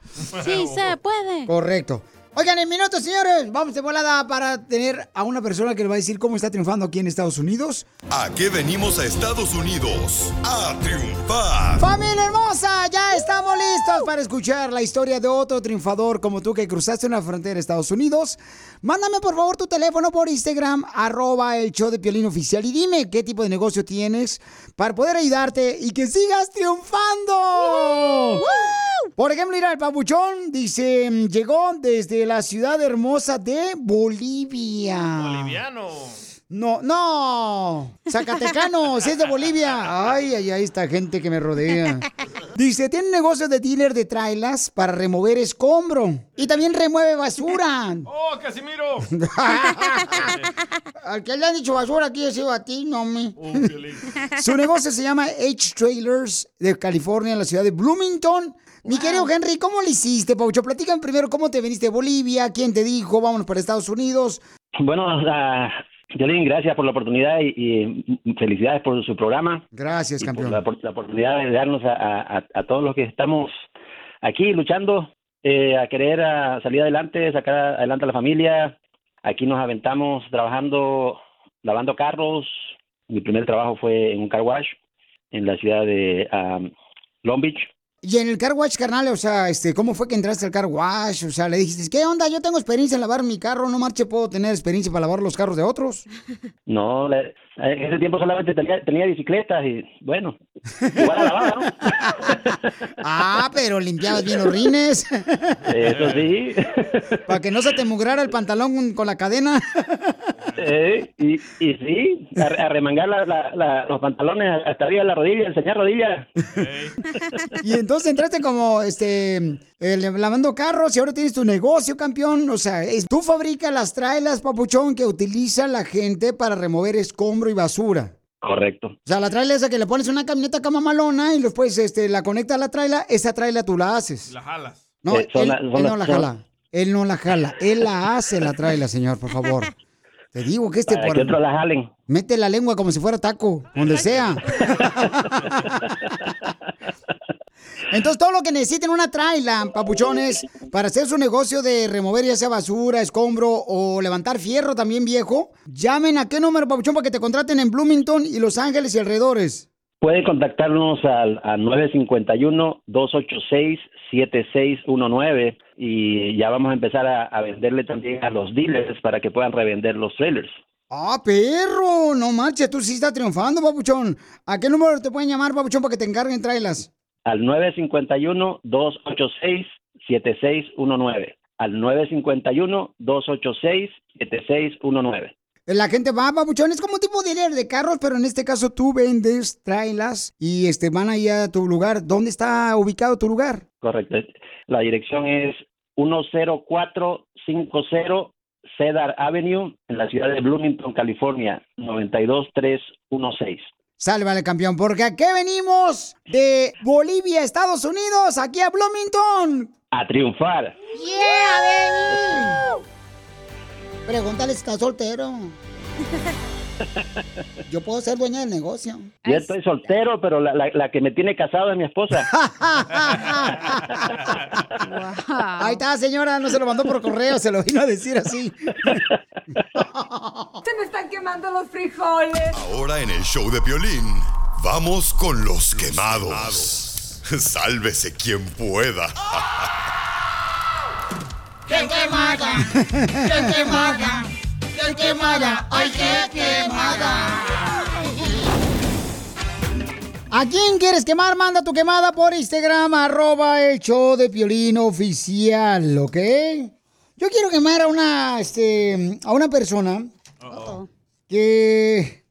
Sí se puede. Correcto. Oigan, en minutos, señores, vamos de volada para tener a una persona que le va a decir cómo está triunfando aquí en Estados Unidos. ¿A qué venimos a Estados Unidos? A triunfar. Familia hermosa, ya estamos listos para escuchar la historia de otro triunfador como tú que cruzaste una frontera de Estados Unidos. Mándame por favor tu teléfono por Instagram, arroba el show de Piolín Oficial y dime qué tipo de negocio tienes para poder ayudarte y que sigas triunfando. Por ejemplo, mira, el papuchón dice, llegó desde la ciudad hermosa de Bolivia. Boliviano. No, no, Zacatecano, (laughs) si es de Bolivia. Ay, ay, ay, esta gente que me rodea. Dice, tiene un negocio de dealer de trailas para remover escombro. Y también remueve basura. (laughs) ¡Oh, Casimiro! (laughs) Al que le han dicho basura aquí, ha sido a ti, no me. Su negocio se llama H Trailers de California, en la ciudad de Bloomington. Mi querido Henry, ¿cómo le hiciste, Paucho? Platícame primero cómo te viniste de Bolivia, quién te dijo, vámonos para Estados Unidos. Bueno, uh, Violín, gracias por la oportunidad y, y felicidades por su programa. Gracias, y campeón. Por la, por la oportunidad de darnos a, a, a todos los que estamos aquí luchando eh, a querer a salir adelante, sacar adelante a la familia. Aquí nos aventamos trabajando, lavando carros. Mi primer trabajo fue en un car wash en la ciudad de um, Long Beach. Y en el car wash, carnal, o sea, este, ¿cómo fue que entraste al car wash? O sea, le dijiste, ¿qué onda? Yo tengo experiencia en lavar mi carro, no marche, puedo tener experiencia para lavar los carros de otros. No, le- en ese tiempo solamente tenía, tenía bicicletas y bueno, igual a lavar, ¿no? (laughs) Ah, pero limpiabas bien los rines. Eso sí. Para que no se te mugrara el pantalón con- la cadena. Eh, y, y sí, arremangar la- la- la- los pantalones hasta arriba de la rodilla, enseñar rodillas. Y entonces entraste como, este, eh, lavando carros y ahora tienes tu negocio, campeón. O sea, tú fabricas las trailas, papuchón, que utiliza la gente para remover escombro y basura. Correcto. O sea, la traila esa que le pones una camioneta cama malona y después este, la conecta a la traila, esa traila tú la haces. La jalas. No, Eh, son él, la- son él las- no la son- jala. Él no la jala. Él la hace la traila, señor, por favor. Te digo que este Para por... que otros la jalen. Mete la lengua como si fuera taco, donde sea. (laughs) Entonces, todo lo que necesiten una traila, papuchones, para hacer su negocio de remover ya sea basura, escombro o levantar fierro también viejo, llamen a qué número, papuchón, para que te contraten en Bloomington y Los Ángeles y alrededores. Puede contactarnos al, al 951-286-7619 y ya vamos a empezar a, a venderle también a los dealers para que puedan revender los trailers. ¡Ah, perro! No marches, tú sí estás triunfando, papuchón. ¿A qué número te pueden llamar, papuchón, para que te encarguen trailas? Al 951-286-7619. Al 951-286-7619. La gente va, papuchón, es como un tipo de dealer de carros, pero en este caso tú vendes trailas y este van ahí a tu lugar. ¿Dónde está ubicado tu lugar? Correcto. La dirección es 10450 Cedar Avenue en la ciudad de Bloomington, California, 92316. Sale, vale, campeón, porque aquí venimos de Bolivia, Estados Unidos, aquí a Bloomington. A triunfar. ¡Yeah, baby! Pregúntale si está soltero. (laughs) Yo puedo ser dueña del negocio. Yo estoy soltero, pero la, la- la que me tiene casado es mi esposa. (laughs) Ahí está, señora, no se lo mandó por correo, se lo vino a decir así. (laughs) Se me están quemando los frijoles. Ahora en el show de Piolín, vamos con los quemados. Sálvese quien pueda. ¡Qué quemada! ¡Qué quemada! ¡Qué quemada! ¡Ay, qué quemada! ¿A quién quieres quemar? Manda tu quemada por Instagram, arroba el show de Piolín oficial, ¿ok? Yo quiero quemar a una, este, a una persona que...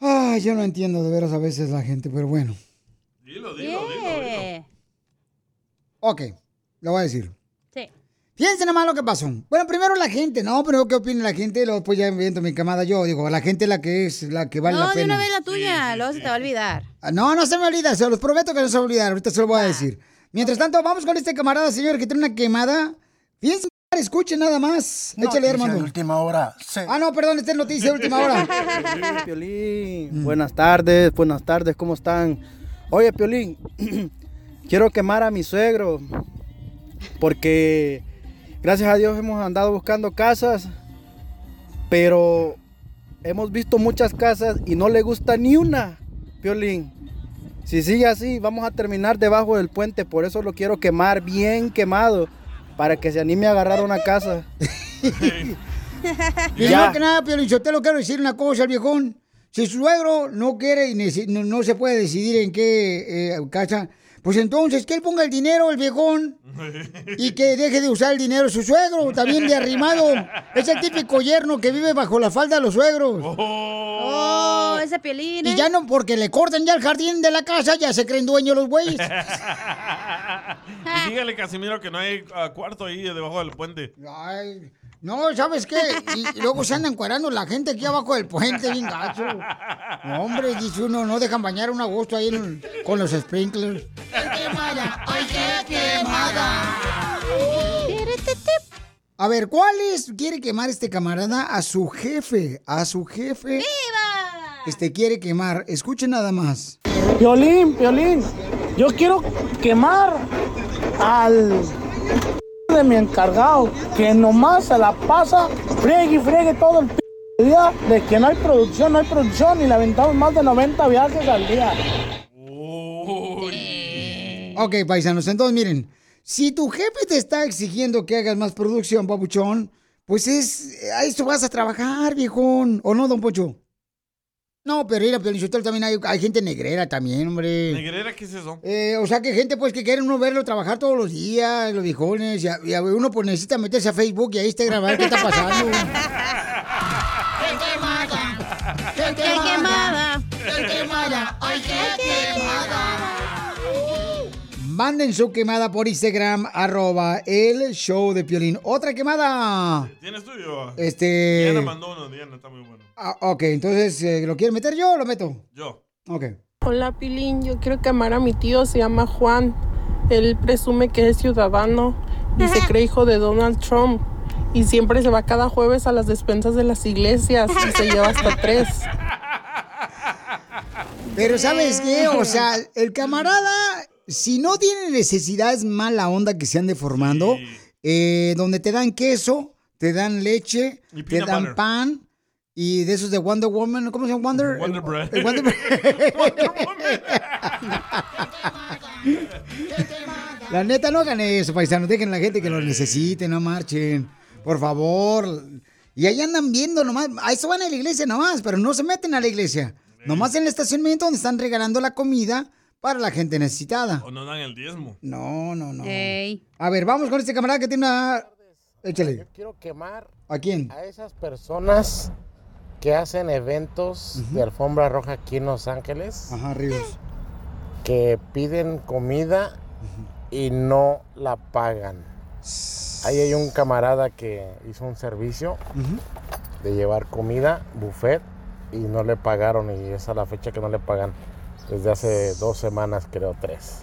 Ay, yo no entiendo de veras a veces la gente, pero bueno. Dilo, dilo, dilo, dilo. Ok, lo voy a decir. Fíjense nomás lo que pasó. Bueno, primero la gente, ¿no? Pero ¿qué opina la gente? Luego pues ya viendo mi quemada yo. Digo, la gente es la que es, la que vale no, la de pena. una vez la tuya, luego se te va a olvidar. Ah, No, no se me olvida, se los prometo que no se va a olvidar, ahorita se lo voy a decir. Mientras tanto, vamos con este camarada, señor, que tiene una quemada. Fíjense, escuchen nada más. Échale, Noticia hermano. de última hora. Ah, no, perdón, esta es noticia de última hora. (laughs) Piolín, buenas tardes, buenas tardes, ¿cómo están? Oye, Piolín, (clears throat) quiero quemar a mi suegro porque gracias a Dios hemos andado buscando casas, pero hemos visto muchas casas y no le gusta ni una, Piolín. Si sigue así, vamos a terminar debajo del puente, por eso lo quiero quemar bien quemado, para que se anime a agarrar una casa. (laughs) Primero que nada, Pio yo te lo quiero decir una cosa al viejón. Si su suegro no quiere y no se puede decidir en qué eh, casa, pues entonces que él ponga el dinero, el viejón, (laughs) y que deje de usar el dinero su suegro, también de arrimado. Es el típico yerno que vive bajo la falda de los suegros. Oh, ese pielín. Y ya no, porque le cortan ya el jardín de la casa, ya se creen dueños los güeyes. (laughs) y dígale, Casimiro, que no hay ah, cuarto ahí debajo del puente. Ay, no, ¿sabes qué? Y, y luego se andan encuerando la gente aquí abajo del puente, bien gacho. No, hombre, dice uno, no dejan bañar un agosto ahí en- con los sprinklers. quemada! ¡Ay, qué quemada! A ver, ¿cuál es? Quiere quemar este camarada a su jefe. A su jefe. ¡Viva! Este quiere quemar. Escuchen nada más. Piolín, Piolín, yo quiero quemar al de mi encargado, que nomás se la pasa, friegue y friegue todo el p día, de que no hay producción, no hay producción, y le aventamos más de 90 viajes al día. Ok, paisanos, entonces miren, si tu jefe te está exigiendo que hagas más producción, papuchón, pues es, a eso vas a trabajar, viejón, ¿o no, don Pocho? No, pero mira, Piolichotelo, también hay, hay gente negrera también, hombre. ¿Negrera qué es eso? Eh, o sea, que gente pues que quiere uno verlo trabajar todos los días, los viejones, y, a- y a- uno pues necesita meterse a Facebook y a Instagram a ver qué está pasando. (laughs) ¡Qué quemada! ¡Qué quemada! ¡Qué quemada! ¡Ay, qué quemada! Manden su quemada por Instagram, arroba el show de Piolín. Otra quemada. ¿Tienes tuyo? Este- Diana mandó uno, Diana, está muy bueno. Ah, ok, entonces, eh, ¿lo quieren meter yo o lo meto? Yo. Ok. Hola Pilín, yo quiero quemar a mi tío, se llama Juan. Él presume que es ciudadano y se cree hijo de Donald Trump. Y siempre se va cada jueves a las despensas de las iglesias y se lleva hasta tres. Pero ¿sabes qué? O sea, el camarada si no tienen necesidades mala onda que se ande formando, eh, donde te dan queso, te dan leche, Y te dan butter. pan y de esos de Wonder Woman, ¿cómo se llama Wonder? Wonder Bread. El Wonder (laughs) La neta, no hagan eso, paisanos. Dejen a la gente que lo necesite, no marchen. Por favor. Y ahí andan viendo nomás. A eso van a la iglesia nomás, pero no se meten a la iglesia. Nomás en el estacionamiento donde están regalando la comida para la gente necesitada. O no dan el diezmo. No, no, no. A ver, vamos con este camarada que tiene una... Échale. Quiero quemar ¿A quién? a esas personas que hacen eventos de alfombra roja aquí en Los Ángeles. Ajá, Ríos. Que piden comida y no la pagan. Ahí hay un camarada que hizo un servicio de llevar comida, buffet, y no le pagaron. Y es la fecha que no le pagan. Desde hace dos semanas, creo, tres.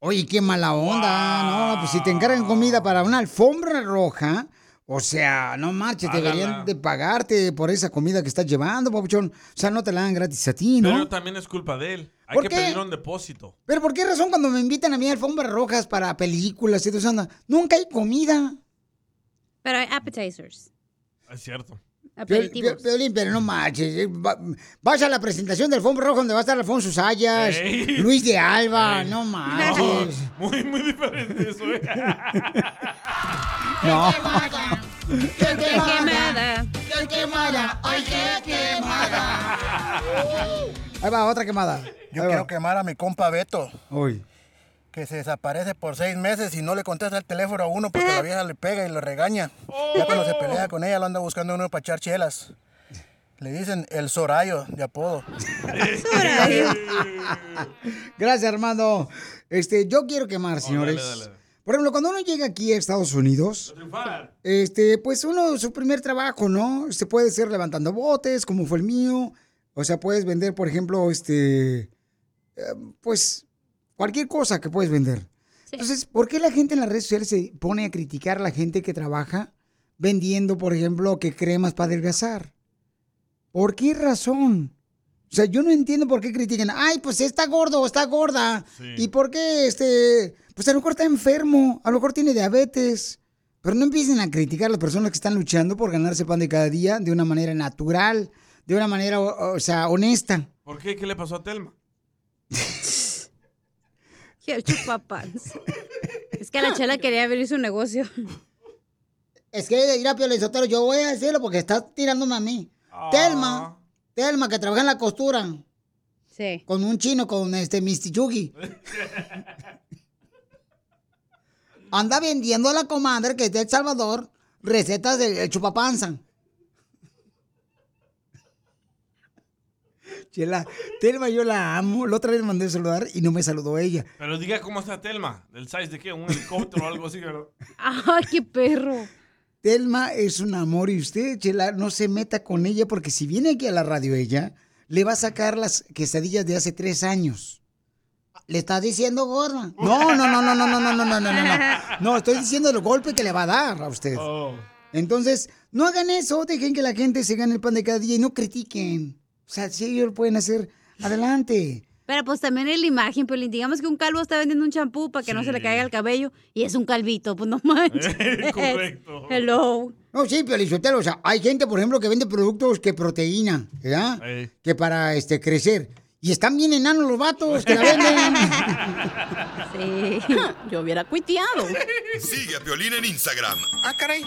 Oye, qué mala onda. No, pues si te encargan comida para una alfombra roja, o sea, no marches, Págala. deberían de pagarte por esa comida que estás llevando, papuchón. O sea, no te la dan gratis a ti, ¿no? Pero también es culpa de él. Hay ¿Por que qué? pedir un depósito. Pero ¿por qué razón cuando me invitan a mí a alfombras rojas para películas y todo eso, anda, nunca hay comida? Pero hay appetizers. Es cierto. Aperitivos. Pero no marches. eh, va- Vas a la presentación del alfombra roja donde va a estar Alfonso Sayas, Ey. Luis de Alba, Ey. no (laughs) marches. Muy, muy diferente eso, ¿eh? No. ¡Qué quemada! ¡Qué quemada! ¡Ay, qué quemada! Ahí va, otra quemada. Yo Ahí va. quiero quemar a mi compa Beto, Uy. Que se desaparece por seis meses y no le contesta el teléfono a uno porque la vieja le pega y lo regaña. Ya cuando se pelea con ella lo anda buscando uno para echar chelas. Le dicen el Sorayo de apodo. (laughs) Gracias, Armando. Este, yo quiero quemar, señores. dale, dale. Por ejemplo, cuando uno llega aquí a Estados Unidos, este, pues uno, su primer trabajo, ¿no? Se puede ser levantando botes, como fue el mío. O sea, puedes vender, por ejemplo, este, eh, pues, cualquier cosa que puedes vender. Entonces, ¿por qué la gente en las redes sociales se pone a criticar a la gente que trabaja vendiendo, por ejemplo, que cremas para adelgazar? ¿Por qué razón? O sea, yo no entiendo por qué critican. Ay, pues está gordo o está gorda. ¿Y por qué este? Pues a lo mejor está enfermo, a lo mejor tiene diabetes. Pero no empiecen a criticar a las personas que están luchando por ganarse pan de cada día de una manera natural, de una manera, o, o sea, honesta. ¿Por qué? ¿Qué le pasó a Telma? (laughs) Quiero chupapans. Es que la chela (laughs) quería abrir su negocio. Es que, ir a Pio Lizotero, yo voy a decirlo porque estás tirándome a mí. Telma, Telma, que trabaja en la costura. Sí. Con un chino, con este Misty Yugi. (laughs) Anda vendiendo a la comadre que es de El Salvador recetas del chupapanza. Chela, Telma yo la amo. La otra vez mandé a saludar y no me saludó ella. Pero diga cómo está Telma. ¿Del size de qué? ¿Un helicóptero o algo así? ¿no? ¡Ay, qué perro! Telma es un amor y usted, Chela, no se meta con ella porque si viene aquí a la radio ella, le va a sacar las quesadillas de hace tres años. ¿Le estás diciendo gorda? No, no, no, no, no, no, no, no, no, no, no. No, estoy diciendo el golpe que le va a dar a usted. Entonces, no hagan eso, dejen que la gente se gane el pan de cada día y no critiquen. O sea, si ellos lo pueden hacer, adelante. Pero pues también en la imagen, pues digamos que un calvo está vendiendo un champú para que no se le caiga el cabello y es un calvito, pues no manches. (laughs) Correcto. (laughs) Hello. No, sí, Piolichotelo, o sea, hay gente, por ejemplo, que vende productos que proteína, ¿verdad? Que para este crecer. Y están bien enanos los vatos que la (laughs) venden. Sí. Yo hubiera cuiteado. Sigue a Piolín en Instagram, Ah, caray.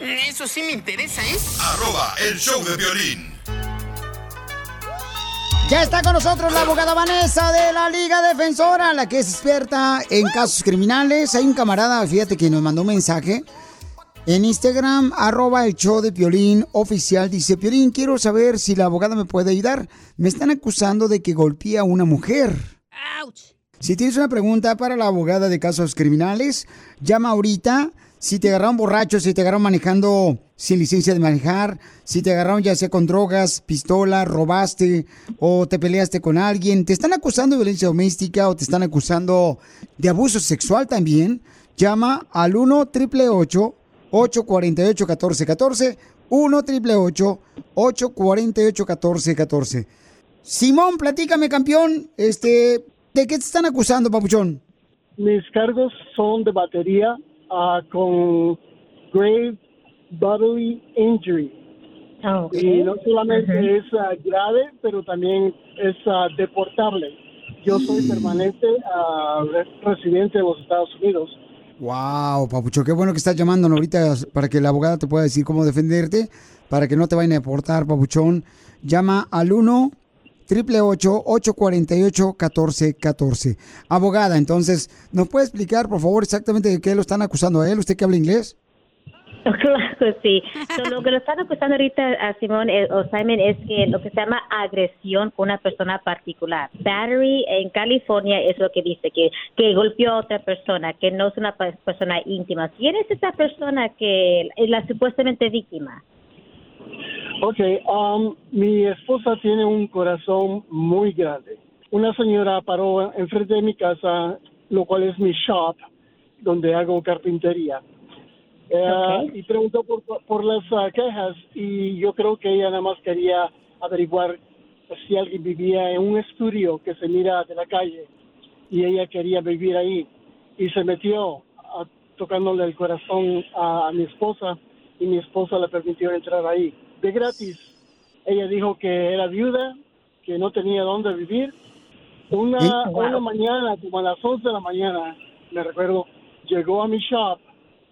Eso sí me interesa, ¿eh? arroba el show de violín. Ya está con nosotros la abogada Vanessa de la Liga Defensora, la que es experta en casos criminales. Hay un camarada, fíjate, que nos mandó un mensaje en Instagram, arroba el show de Piolín oficial. Dice, Piolín, quiero saber si la abogada me puede ayudar. Me están acusando de que golpeé a una mujer. Si tienes una pregunta para la abogada de casos criminales, llama ahorita. Si te agarraron borracho, si te agarraron manejando sin licencia de manejar, si te agarraron ya sea con drogas, pistola, robaste o te peleaste con alguien, te están acusando de violencia doméstica o te están acusando de abuso sexual también, llama al 1 888 848 1414 1 888 848 1414 Simón, platícame, campeón, este, ¿de qué te están acusando, papuchón? mis cargos son de batería ah, con grave bodily injury. Y no solamente es ah, grave, pero también es ah, deportable. Yo soy permanente ah, re- residente de los Estados Unidos. Wow, Papucho, qué bueno que estás llamándonos ahorita para que la abogada te pueda decir cómo defenderte, para que no te vayan a deportar, Papuchón. Llama al 1 888 848 1414 Abogada, entonces, ¿nos puede explicar, por favor, exactamente de qué lo están acusando a él? ¿Usted que habla inglés? (laughs) Claro sí. So, lo que lo están acusando ahorita a Simón eh, o Simon es que lo que se llama agresión con una persona particular. Battery en California es lo que dice, que, que golpeó a otra persona, que no es una pe- persona íntima. ¿Quién es esa persona que es la supuestamente víctima? Ok, um, mi esposa tiene un corazón muy grande. Una señora paró enfrente de mi casa, lo cual es mi shop, donde hago carpintería. Ok. Y preguntó por, por las ah, quejas y yo creo que ella nada más quería averiguar si alguien vivía en un estudio que se mira de la calle y ella quería vivir ahí y se metió ah, tocándole el corazón a, a mi esposa y mi esposa le permitió entrar ahí de gratis. Ella dijo que era viuda, que no tenía dónde vivir. Una, Wow. una mañana, como a las 11 de la mañana, me recuerdo, llegó a mi shop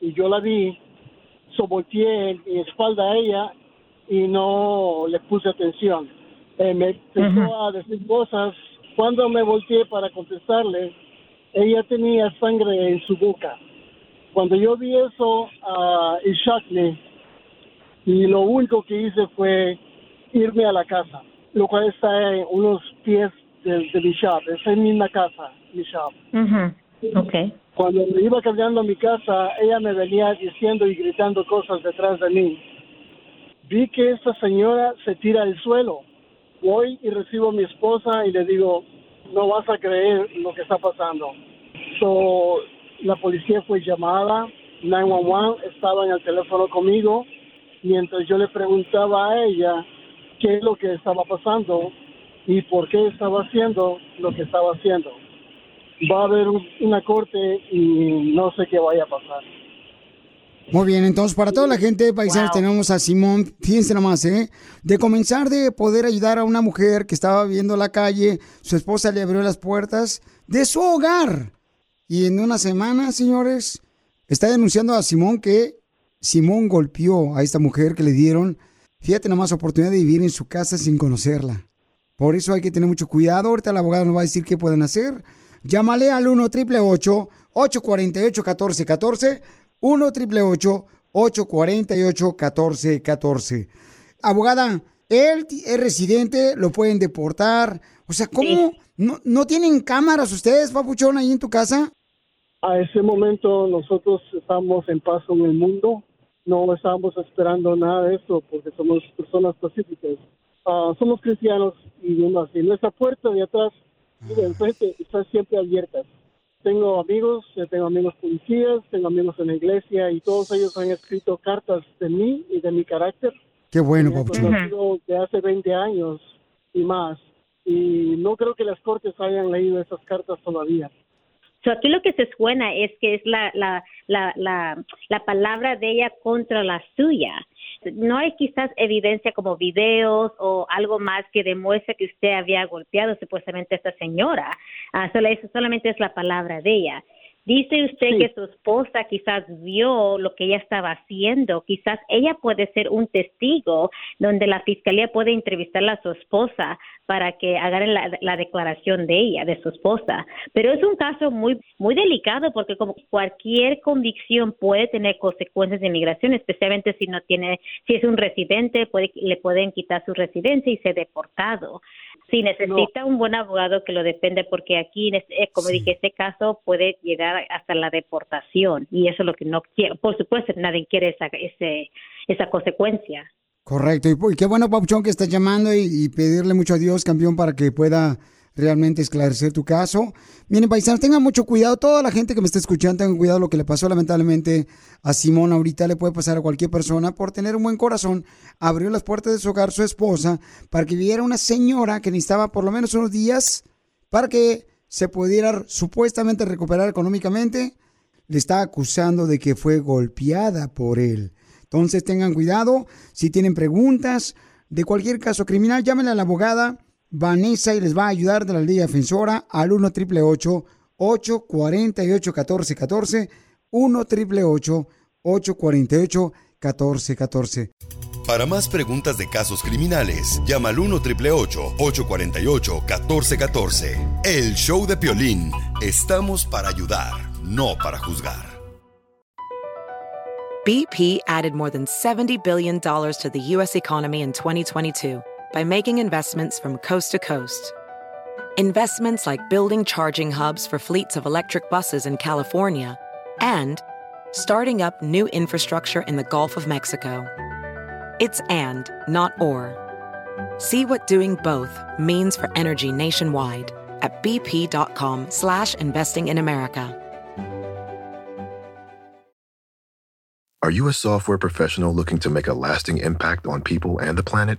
y yo la vi, so volteé mi espalda a ella y no le puse atención. Eh, me empezó a decir cosas. Cuando me volteé para contestarle, ella tenía sangre en su boca. Cuando yo vi eso, ah, it shocked me. Y lo único que hice fue irme a la casa, lo cual está en unos pies de, de mi shop. Es en mi misma casa, mi shop. Okay. Cuando me iba caminando a mi casa, ella me venía diciendo y gritando cosas detrás de mí. Vi que esta señora se tira al suelo. Voy y recibo a mi esposa y le digo, no vas a creer lo que está pasando. So, la policía fue llamada, 911 estaba en el teléfono conmigo, mientras yo le preguntaba a ella qué es lo que estaba pasando y por qué estaba haciendo lo que estaba haciendo va a haber un- una corte y no sé qué vaya a pasar. Muy bien, entonces para toda la gente, paisanos, tenemos a Simón, fíjense nomás, ¿eh? De comenzar de poder ayudar a una mujer que estaba viendo la calle, su esposa le abrió las puertas de su hogar. Y en una semana, señores, está denunciando a Simón que Simón golpeó a esta mujer que le dieron, fíjate nomás, oportunidad de vivir en su casa sin conocerla. Por eso hay que tener mucho cuidado. Ahorita el abogado nos va a decir qué pueden hacer. Llámale al 1 888 848 1414 1 888 848 1414 Abogada, él t- es residente, lo pueden deportar. O sea, ¿cómo? ¿No, ¿No tienen cámaras ustedes, papuchón, ahí en tu casa? A ese momento nosotros estamos en paz con el mundo, no estábamos esperando nada de eso porque somos personas pacíficas. Ah, somos cristianos y vivimos así. Nuestra puerta de atrás y de enfrente está siempre abierta. Tengo amigos, tengo amigos policías, tengo amigos en la iglesia y todos ellos han escrito cartas de mí y de mi carácter. Qué bueno, papuchón. de hace 20 años y más. Y no creo que las cortes hayan leído esas cartas todavía. So, aquí lo que se suena es que es la, la, la, la, la palabra de ella contra la suya. No hay quizás evidencia como videos o algo más que demuestre que usted había golpeado supuestamente a esta señora. Ah, solo eso solamente es la palabra de ella. Dice usted que su esposa quizás vio lo que ella estaba haciendo. Quizás ella puede ser un testigo donde la fiscalía puede entrevistarla a su esposa para que hagan la, la declaración de ella, de su esposa. Pero es un caso muy muy delicado porque como cualquier convicción puede tener consecuencias de inmigración, especialmente si no tiene, si es un residente, puede, le pueden quitar su residencia y ser deportado. Si necesita un buen abogado que lo defiende, porque aquí, este- eh, como dije, este caso puede llegar hasta la deportación y eso es lo que no quiere. Por supuesto, nadie quiere esa, ese, esa consecuencia. Correcto. Y, y qué bueno, Papuchón, que estás llamando y, y pedirle mucho a Dios, campeón, para que pueda realmente esclarecer tu caso. Miren, paisanos, tengan mucho cuidado. Toda la gente que me está escuchando, tengan cuidado. Lo que le pasó lamentablemente a Simón ahorita le puede pasar a cualquier persona por tener un buen corazón. Abrió las puertas de su hogar su esposa para que viviera una señora que necesitaba por lo menos unos días para que se pudiera supuestamente recuperar económicamente, le está acusando de que fue golpeada por él. Entonces tengan cuidado, si tienen preguntas de cualquier caso criminal, llámenle a la abogada Vanessa y les va a ayudar de la Liga Defensora al 1 888 848 1414 1 888 848 1414 Para más preguntas de casos criminales, llama al 1 848 1414 El show de Piolín. Estamos para ayudar, no para juzgar. BP added more than $70 billion to the U.S. economy in 2022 by making investments from coast to coast. Investments like building charging hubs for fleets of electric buses in California and starting up new infrastructure in the Gulf of Mexico. It's and, not or. See what doing both means for energy nationwide at bp.com slash investing in America. Are you a software professional looking to make a lasting impact on people and the planet?